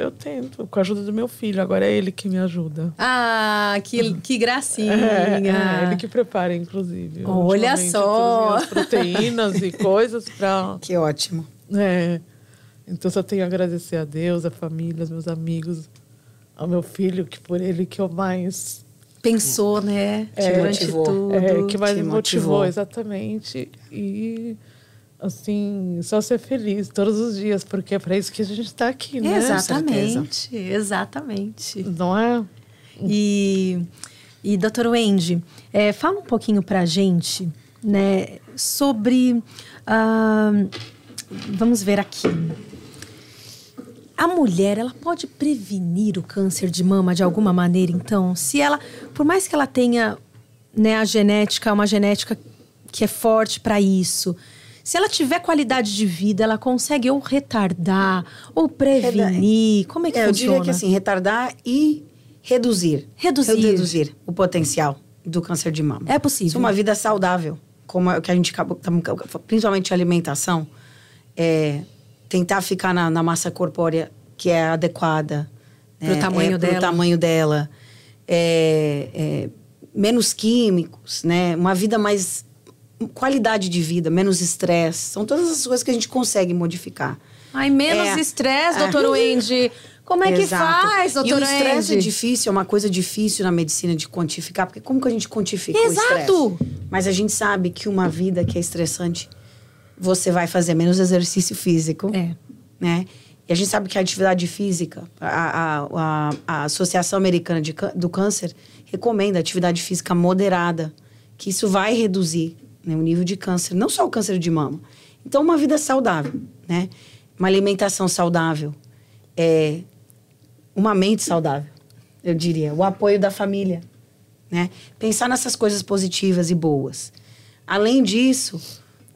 eu tento, com a ajuda do meu filho. Agora é ele que me ajuda. Ah, que, que gracinha. (laughs) É, é ele que prepara, inclusive. Olha só. As proteínas e (laughs) coisas para. Que ótimo. É. Então só tenho a agradecer a Deus, a família, aos meus amigos, ao meu filho, que por ele que eu mais pensou, né? É, Durante motivou. tudo. É, que mais me motivou, motivou, exatamente. E assim, só ser feliz todos os dias, porque é para isso que a gente está aqui, né? Exatamente, exatamente. Não é? E, e doutor Wendy, é, fala um pouquinho para a gente, né, sobre... Uh, vamos ver aqui. A mulher, ela pode prevenir o câncer de mama de alguma maneira, então? Se ela, por mais que ela tenha né, a genética, uma genética que é forte para isso, se ela tiver qualidade de vida, ela consegue ou retardar ou prevenir. Como é que é, funciona? Eu diria que assim, retardar e reduzir. Reduzir. Reduzir o potencial do câncer de mama. É possível. É uma vida saudável, como é que a gente acabou, principalmente a alimentação, é tentar ficar na, na massa corpórea que é adequada. Para o né? tamanho é, dela. Para o tamanho dela. É, é, menos químicos, né? Uma vida mais qualidade de vida, menos estresse. São todas as coisas que a gente consegue modificar. Ai, menos é, estresse, é, doutor Wendy. Como é que Exato. faz, doutor Wendy? E o estresse é difícil, é uma coisa difícil na medicina de quantificar, porque como que a gente quantifica Exato. o estresse? Mas a gente sabe que uma vida que é estressante, você vai fazer menos exercício físico. É. Né? E a gente sabe que a atividade física, a, a, a, a Associação Americana de, do Câncer recomenda atividade física moderada, que isso vai reduzir né, o nível de câncer, não só o câncer de mama. Então, uma vida saudável, né? Uma alimentação saudável, é, uma mente saudável, eu diria. O apoio da família, né? Pensar nessas coisas positivas e boas. Além disso,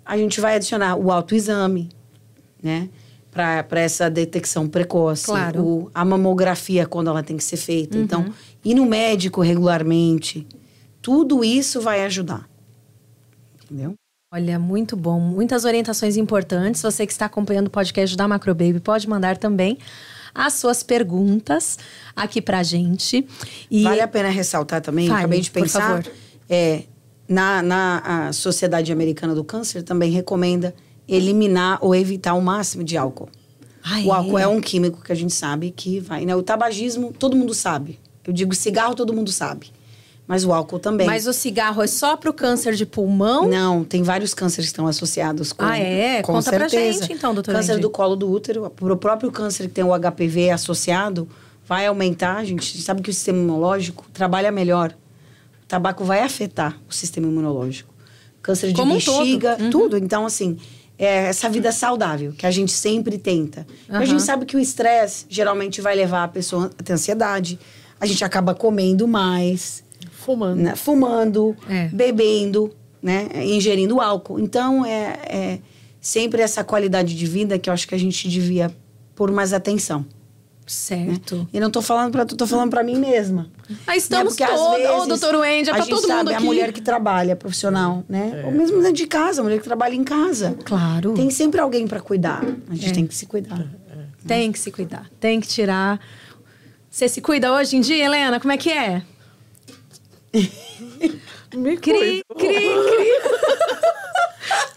a gente vai adicionar o autoexame, né? Para essa detecção precoce. Claro. O, a mamografia, quando ela tem que ser feita. Então, uhum. Então, ir no médico regularmente. Tudo isso vai ajudar entendeu? Olha, muito bom. Muitas orientações importantes. Você que está acompanhando o podcast da Macrobaby pode mandar também as suas perguntas aqui pra gente. E vale a pena ressaltar também, Fale, acabei de pensar, por favor. É, na, na Sociedade Americana do Câncer também recomenda eliminar ou evitar o máximo de álcool. O álcool é? é um químico que a gente sabe que vai, né? O tabagismo, todo mundo sabe. Eu digo cigarro, todo mundo sabe. Mas o álcool também. Mas o cigarro é só para o câncer de pulmão? Não, tem vários cânceres que estão associados com Ah, é? Com Conta certeza. pra gente, então, doutora. Câncer do colo do útero, o próprio câncer que tem o HPV associado, vai aumentar. A gente sabe que o sistema imunológico trabalha melhor. O tabaco vai afetar o sistema imunológico. Câncer de Como bexiga, um uhum. tudo. Então, assim, é essa vida saudável que a gente sempre tenta. Uhum. A gente sabe que o estresse geralmente vai levar a pessoa a ter ansiedade. A gente acaba comendo mais Fumando. Né? Fumando, é. bebendo, né? Ingerindo álcool. Então, é, é sempre essa qualidade de vida que eu acho que a gente devia pôr mais atenção. Certo. Né? E não tô falando para tu, tô falando para mim mesma. Ah, estamos né? todos, ô, doutor Wendy, é pra todo sabe, mundo aqui. a mulher que trabalha, profissional, né? É. Ou mesmo dentro de casa, a mulher que trabalha em casa. Claro. Tem sempre alguém para cuidar. A gente é. tem que se cuidar. É. Tem que se cuidar. Tem que tirar. Você se cuida hoje em dia, Helena? Como é que é? (laughs) Me cri, cri, cri.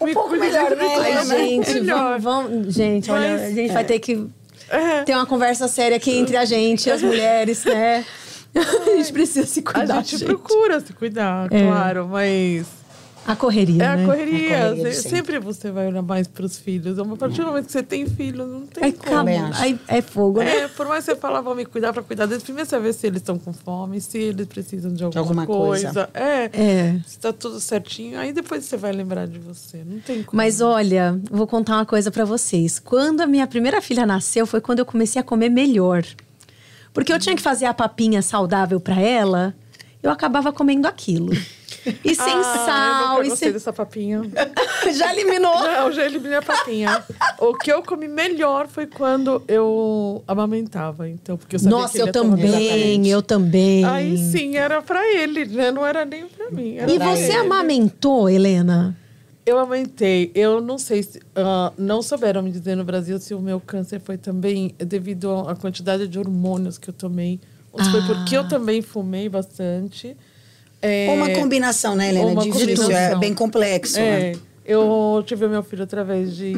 (laughs) um pouco melhor, né? Ai, gente, vamos, vamos, gente, olha, a gente é. vai ter que é. ter uma conversa séria aqui entre a gente, as mulheres, né? (laughs) A gente precisa se cuidar. A gente, gente. procura se cuidar, é. claro, mas A correria, É a né? correria. A correria de Se- sempre. sempre você vai olhar mais para os filhos. A partir do momento que você tem filho, não tem Aí, como. aí é fogo, né? É, por mais que você fala, vou me cuidar para cuidar deles, primeiro você vê se eles estão com fome, se eles precisam de alguma, alguma coisa. coisa. É, É. se tá tudo certinho, aí depois você vai lembrar de você. Não tem como. Mas olha, vou contar uma coisa pra vocês. Quando a minha primeira filha nasceu, foi quando eu comecei a comer melhor. Porque eu tinha que fazer a papinha saudável pra ela, eu acabava comendo aquilo. E (laughs) sem ah, sal, eu e sem... dessa papinha. (laughs) Já eliminou. Não, já eliminei a papinha. o que eu comi melhor foi quando eu amamentava. Então, porque eu sabia Nossa, que ele eu também, eu também. Aí sim, era pra ele, né? Não era nem pra mim. E você ele. amamentou, Helena? Eu aumentei. Eu não sei se. ah, não souberam me dizer no Brasil se o meu câncer foi também devido à quantidade de hormônios que eu tomei. Ou se foi Ah. porque eu também fumei bastante. É, uma combinação, né, Helena? uma Difícil, é combinação. bem complexo. É, né? eu tive o meu filho através de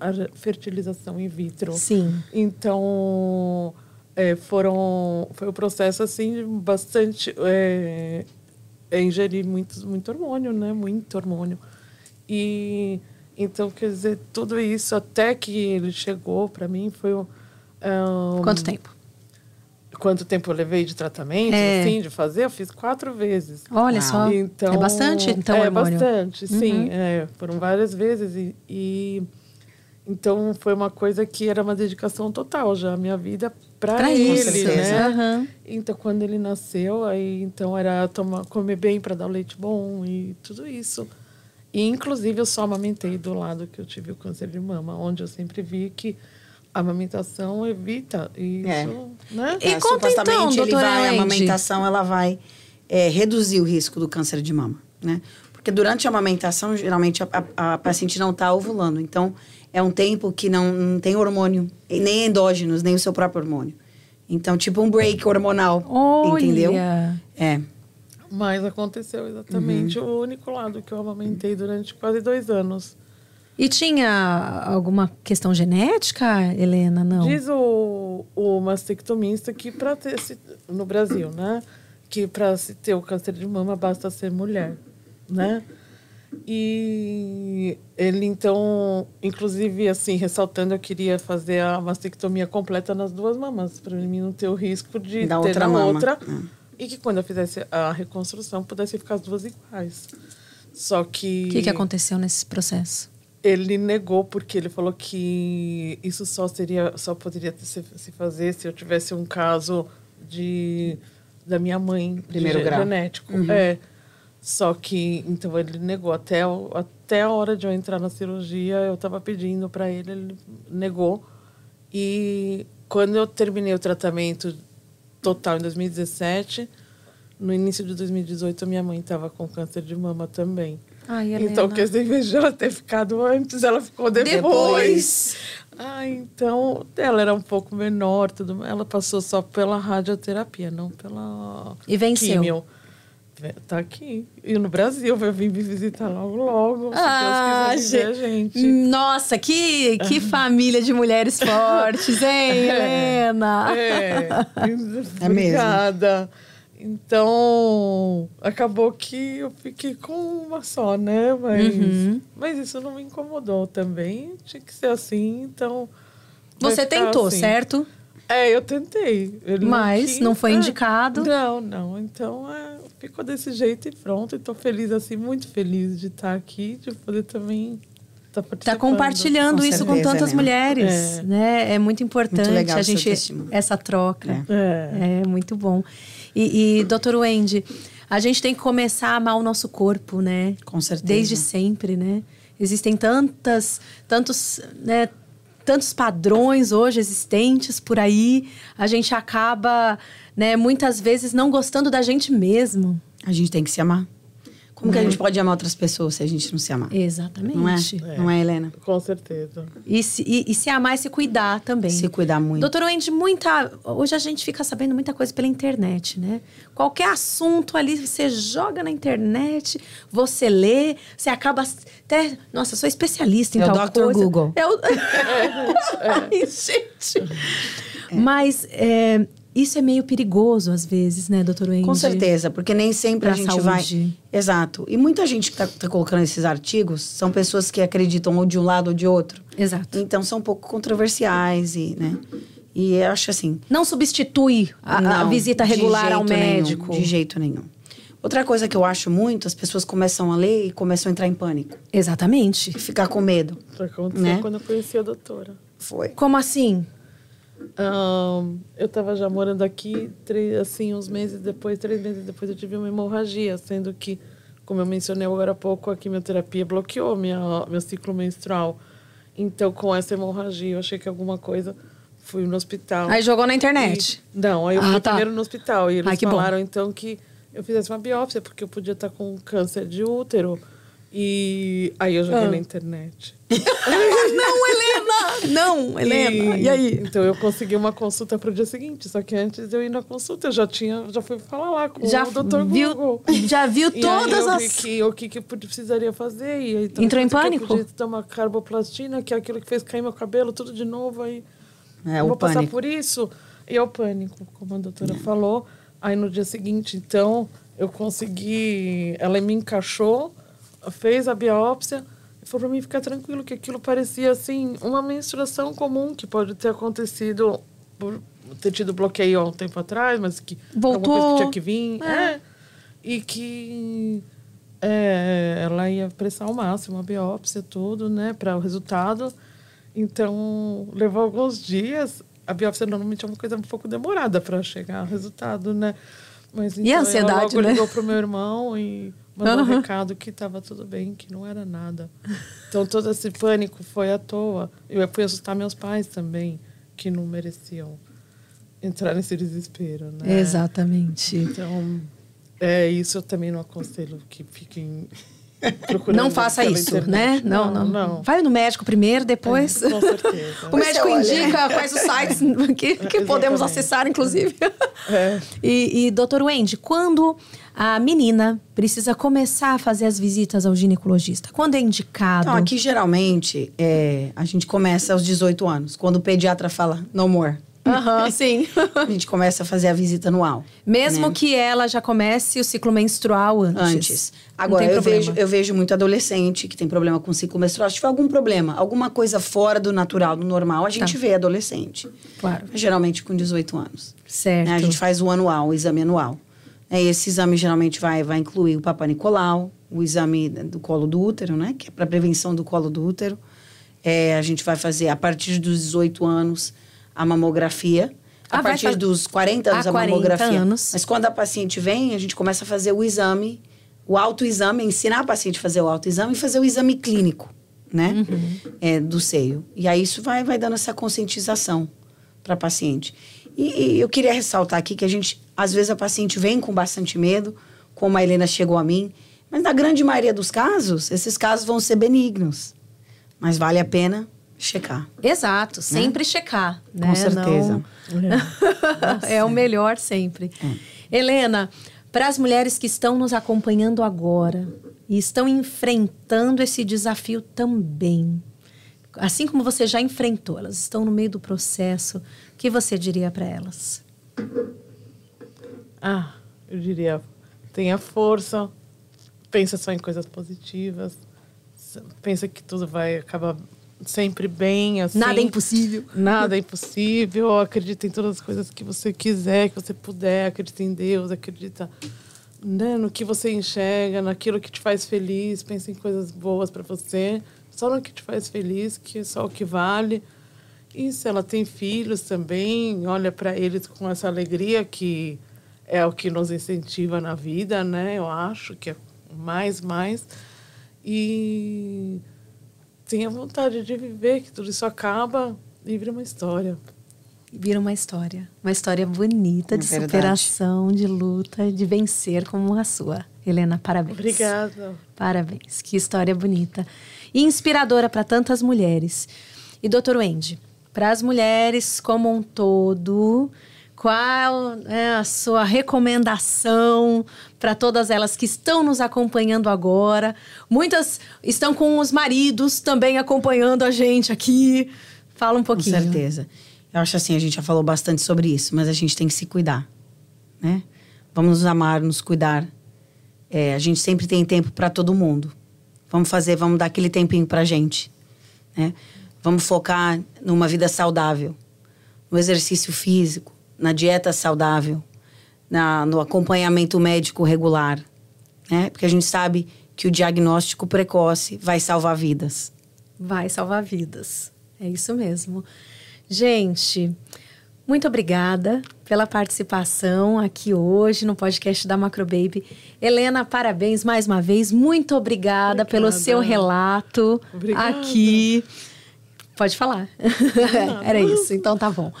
a fertilização in vitro. Sim. Então, é, foram, foi um processo assim bastante é, é ingerir muito, muito hormônio, né? Muito hormônio. E então, quer dizer, tudo isso até que ele chegou para mim foi um, um, Quanto tempo? Quanto tempo eu levei de tratamento, É. assim, de fazer? Eu fiz quatro vezes. Olha Uau. só. Então, é bastante, então, É hormônio. bastante, sim. Uhum. É, foram várias vezes. E, e- então foi uma coisa que era uma dedicação total já, a minha vida para ele, isso, né? Aham. Então quando ele nasceu, aí então era tomar, comer bem para dar o leite bom e tudo isso. E inclusive eu só amamentei do lado que eu tive o câncer de mama, onde eu sempre vi que a amamentação evita isso, É. né? E É, conta então, ele doutora vai, a amamentação ela vai é, reduzir o risco do câncer de mama, né? Porque durante a amamentação, geralmente a, a- a paciente não está ovulando. Então, é um tempo que não, não tem hormônio, nem endógenos, nem o seu próprio hormônio. Então, tipo um break hormonal, Olha. entendeu? É. Mas aconteceu exatamente o único lado que eu amamentei durante quase dois anos. E tinha alguma questão genética, Helena? Não. Diz o, o mastectomista que para ter esse, no Brasil, né? Que para se ter o câncer de mama basta ser mulher, né? E ele então, inclusive assim, ressaltando, eu queria fazer a mastectomia completa nas duas mamas, para mim não ter o risco de Da ter outra na mama. outra. Hum. E que quando eu fizesse a reconstrução pudesse ficar as duas iguais. Só que O que, que aconteceu nesse processo? Ele negou porque ele falou que isso só seria só poderia se, se fazer se eu tivesse um caso de da minha mãe Primeiro grau. genético. É. Só que então ele negou. Até até a hora de eu entrar na cirurgia eu estava pedindo para ele ele negou. E quando eu terminei o tratamento total em 2017 no início de 2018 minha mãe estava com câncer de mama também Ai, então, quer dizer, em vez de ela ter ficado antes, ela ficou depois. Depois. Ah, então, ela era um pouco menor, tudo. Ela passou só pela radioterapia, não pela E venceu. químio. Tá aqui. E no Brasil, vai vir me visitar logo, logo. Se Ah, Deus quiser viver, gente. Nossa, que, que (laughs) família de mulheres fortes, hein, Helena? É, (laughs) É obrigada. Então, acabou que eu fiquei com uma só, né? Mas, Uhum. mas isso não me incomodou também. Tinha que ser assim, então. Você tentou, assim. certo? É, eu tentei. Ele Mas quis, não foi é. indicado. Não, não. Então, é, ficou desse jeito e pronto. Estou feliz, assim, muito feliz de estar aqui, de poder também estar Tá participando. compartilhando Com isso com certeza, tantas Helena. mulheres, É. né? É muito importante Muito legal a gente essa troca. É. É muito bom. E, e doutor Wendy, a gente tem que começar a amar o nosso corpo, né? Com certeza. Desde sempre, né? Existem tantas, tantos, né? Tantos padrões hoje existentes por aí, a gente acaba, né, muitas vezes não gostando da gente mesmo. A gente tem que se amar. Como que a gente pode amar outras pessoas se a gente não se amar? Exatamente. Não é? Não é, Helena? Com certeza. E, se, e, e se amar e se cuidar também. Se cuidar muito. Doutor Wendy, muita. Hoje a gente fica sabendo muita coisa pela internet, né? Qualquer assunto ali você joga na internet, você lê, você acaba até. Nossa, eu sou especialista em É o tal Dr. coisa. Google. É o... (laughs) Ai, gente. Mas. é, isso é meio perigoso às vezes, né, doutor Wendy? Com certeza, porque nem sempre Pra a gente saúde. vai. Exato. E muita gente que está colocando esses artigos são pessoas que acreditam ou de um lado ou de outro. Exato. Então são um pouco controversiais e, né? E eu acho assim. Não substitui a, a não, visita de regular ao jeito nenhum, médico. de jeito nenhum. Outra coisa que eu acho muito, as pessoas começam a ler e começam a entrar em pânico. Exatamente. E ficar com medo. Isso aconteceu Né? quando eu conheci a doutora. Foi. Como assim? Ahn, eu tava já morando aqui, três, assim, uns meses depois, três meses depois, eu tive uma hemorragia, sendo que, como eu mencionei agora há pouco, a quimioterapia bloqueou minha, meu ciclo menstrual. Então, com essa hemorragia, eu achei que alguma coisa. Fui no hospital. Aí jogou na internet. E- não, aí eu Ah, fui tá. primeiro no hospital. E eles Ai, que bom. falaram, então, que eu fizesse uma biópsia, porque eu podia estar com câncer de útero. E aí eu joguei Ah. na internet. (laughs) Não, Helena! Não, Helena. E, aí? Então eu consegui uma consulta para o dia seguinte. Só que antes de eu ir na consulta, eu já tinha, já fui falar lá com Já o doutor viu, Google. já viu (laughs) E todas eu vi as. que, o que, que eu precisaria fazer. E aí, então, Entrou em eu pânico? podia tomar carboplastina, que é aquilo que fez cair meu cabelo, tudo de novo. Aí É eu o vou passar pânico. por isso. E é o pânico, como a doutora falou. Aí no dia seguinte, então, eu consegui. Ela me encaixou, fez a biópsia. e Falou pra mim ficar tranquilo, que aquilo parecia assim, uma menstruação comum que pode ter acontecido por ter tido bloqueio há um tempo atrás, mas que alguma coisa Voltou. que tinha que vir. É. E que é, ela ia pressar ao máximo a biópsia, tudo, né, para o resultado. Então, levou alguns dias. A biópsia normalmente é uma coisa um pouco demorada para chegar ao resultado, né? Mas, E a ansiedade, ela logo né? ligou pro meu irmão e mandou Aham. um recado que estava tudo bem, que não era nada. Então, todo esse pânico foi à toa. Eu fui assustar meus pais também, que não mereciam entrar nesse desespero, né? Exatamente. Então, é isso eu também não aconselho que fiquem. Não faça isso, internet. né? Não, não, não. Vai no médico primeiro, depois. Com certeza. (laughs) O médico olha. indica quais os sites (laughs) que, que podemos acessar, inclusive. É. E, e doutor Wendy, quando a menina precisa começar a fazer as visitas ao ginecologista? Quando é indicado? Então, aqui geralmente é, a gente começa aos 18 anos, quando o pediatra fala no more. Aham, (laughs) sim. A gente começa a fazer a visita anual. Mesmo né? que ela já comece o ciclo menstrual antes. Antes. Agora, eu problema. vejo, eu vejo muito adolescente que tem problema com ciclo menstrual. Se tiver algum problema, alguma coisa fora do natural, do normal, a gente Tá. vê adolescente. Claro. Geralmente com 18 anos. Certo. Né? A gente faz o anual, o exame anual. É, esse exame geralmente vai, vai incluir o Papa Nicolau, o exame do colo do útero, né? Que é para prevenção do colo do útero. É, a gente vai fazer, a partir dos 18 anos, a mamografia. A Ah, vai partir faz- dos 40 anos, a 40 mamografia. anos. Mas quando a paciente vem, a gente começa a fazer o exame, o autoexame, ensinar a paciente a fazer o autoexame e fazer o exame clínico, né? Uhum. É, do seio. E aí isso vai, vai dando essa conscientização para a paciente. E, e eu queria ressaltar aqui que a gente, às vezes a paciente vem com bastante medo, como a Helena chegou a mim, mas na grande maioria dos casos, esses casos vão ser benignos. Mas vale a pena checar. Exato, sempre checar. Com né? certeza. Não- é (laughs) o melhor sempre. Helena, para as mulheres que estão nos acompanhando agora e estão enfrentando esse desafio também, assim como você já enfrentou, elas estão no meio do processo, o que você diria para elas? Ah, eu diria, tenha força, pensa só em coisas positivas, pensa que tudo vai acabar sempre bem, assim. Nada é impossível. Nada é impossível. Acredita em todas as coisas que você quiser, que você puder. Acredita em Deus, acredita né, no que você enxerga, naquilo que te faz feliz. Pensa em coisas boas para você. Só no que te faz feliz, que é só o que vale. Se ela tem filhos também, olha para eles com essa alegria que é o que nos incentiva na vida, né? Eu acho que é mais, mais. E tenha vontade de viver, que tudo isso acaba e vira uma história. Vira uma história. Uma história bonita É de verdade. superação, de luta, de vencer como a sua. Helena, parabéns. Obrigada. Parabéns. Que história bonita. E inspiradora para tantas mulheres. E, doutor Wendy, para as mulheres como um todo, qual é a sua recomendação para todas elas que estão nos acompanhando agora? Muitas estão com os maridos também acompanhando a gente aqui. Fala um Com pouquinho. certeza. Eu acho assim, a gente já falou bastante sobre isso, mas a gente tem que se cuidar, né? Vamos nos amar, nos cuidar. É, a gente sempre tem tempo para todo mundo. Vamos fazer, vamos dar aquele tempinho pra gente, né? Vamos focar numa vida saudável, no exercício físico, na dieta saudável, na, no acompanhamento médico regular, né? Porque a gente sabe que o diagnóstico precoce vai salvar vidas. Vai salvar vidas. É isso mesmo. Gente, muito obrigada pela participação aqui hoje no podcast da Macro Baby. Helena, parabéns mais uma vez. Muito obrigada, obrigada. pelo seu relato obrigada. aqui. Pode falar. (laughs) Era isso, então tá bom.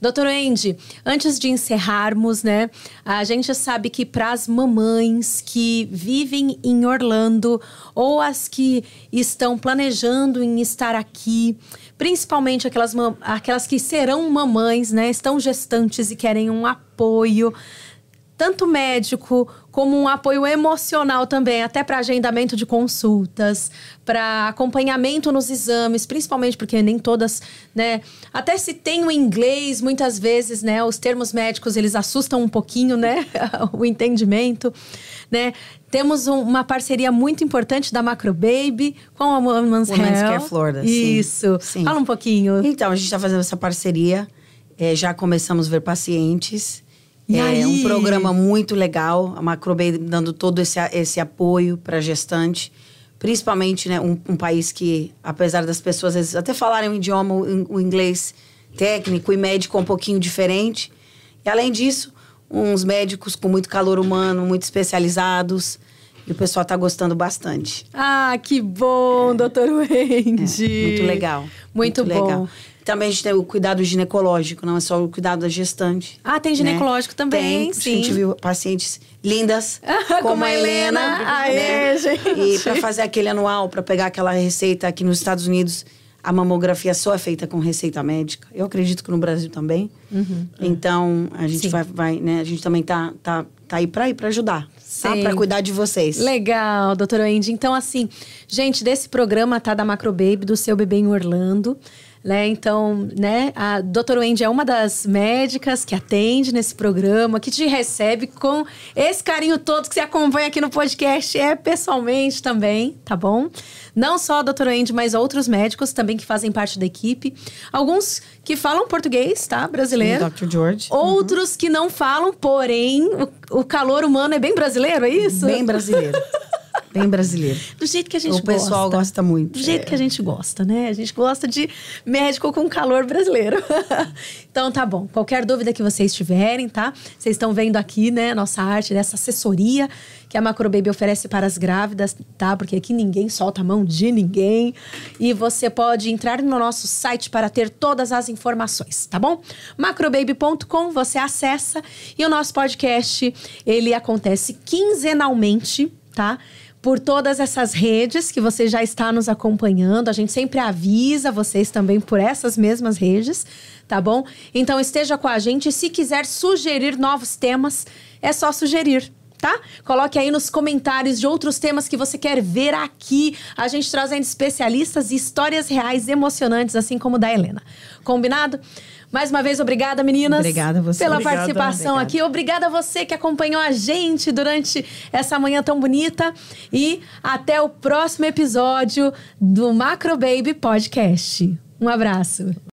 Doutor Andy, antes de encerrarmos, né? A gente sabe que para as mamães que vivem em Orlando ou as que estão planejando em estar aqui, principalmente aquelas, aquelas que serão mamães, né? Estão gestantes e querem um apoio tanto médico como um apoio emocional também, até para agendamento de consultas, para acompanhamento nos exames, principalmente porque nem todas, né, até se tem o inglês, muitas vezes, né, os termos médicos eles assustam um pouquinho, né, (laughs) o entendimento, né? Temos um, uma parceria muito importante da Macro Baby com a Women's, Women's Care Florida. Isso. Sim. Fala um pouquinho. Então, a gente está fazendo essa parceria. É, já começamos a ver pacientes. E é aí? um programa muito legal, a Macrobay dando todo esse, esse apoio para a gestante. Principalmente, né, um, um, país que, apesar das pessoas vezes até falarem um idioma, o, o inglês técnico e médico um pouquinho diferente. E além disso, uns médicos com muito calor humano, muito especializados. E o pessoal está gostando bastante. Ah, que bom, é. doutor Wendy. É, muito legal. Muito, muito bom. Legal. Também a gente tem o cuidado ginecológico, não é só o cuidado da gestante. Ah, tem ginecológico né? também, tem, sim. A gente viu pacientes lindas, (laughs) como, como a Helena. Helena. Aê, né? gente. E para fazer aquele anual, para pegar aquela receita aqui nos Estados Unidos, a mamografia só é feita com receita médica. Eu acredito que no Brasil também. Uhum, então, a gente vai, vai, né? A gente também tá, tá, tá aí para ir para ajudar. Tá? Para cuidar de vocês. Legal, doutora Wendy. Então, assim, gente, desse programa, tá? Da Macro Baby, do seu bebê em Orlando né? Então, né, a doutora Wendy é uma das médicas que atende nesse programa, que te recebe com esse carinho todo que você acompanha aqui no podcast, é pessoalmente também, tá bom? Não só a doutora Wendy, mas outros médicos também que fazem parte da equipe. Alguns que falam português, tá? Brasileiro. Sim, Dr. George. Outros uhum. que não falam, porém, o, o calor humano é bem brasileiro, é isso? Bem brasileiro. (laughs) Bem brasileiro. Do jeito que a gente gosta. O pessoal gosta muito. Do jeito é. que a gente gosta, né? A gente gosta de médico com calor brasileiro. (laughs) então tá bom. Qualquer dúvida que vocês tiverem, tá? Vocês estão vendo aqui, né, nossa arte dessa assessoria que a Macrobaby oferece para as grávidas, tá? Porque aqui ninguém solta a mão de ninguém. E você pode entrar no nosso site para ter todas as informações, tá bom? macrobaby.com, você acessa e o nosso podcast, ele acontece quinzenalmente, tá? Por todas essas redes que você já está nos acompanhando. A gente sempre avisa vocês também por essas mesmas redes, tá bom? Então esteja com a gente. Se quiser sugerir novos temas, é só sugerir. Tá? Coloque aí nos comentários de outros temas que você quer ver aqui. A gente trazendo especialistas e histórias reais emocionantes, assim como da Helena. Combinado? Mais uma vez, obrigada, meninas. Obrigada a você. Pela obrigada, participação obrigada. aqui. Obrigada a você que acompanhou a gente durante essa manhã tão bonita. E até o próximo episódio do Macro Baby Podcast. Um abraço.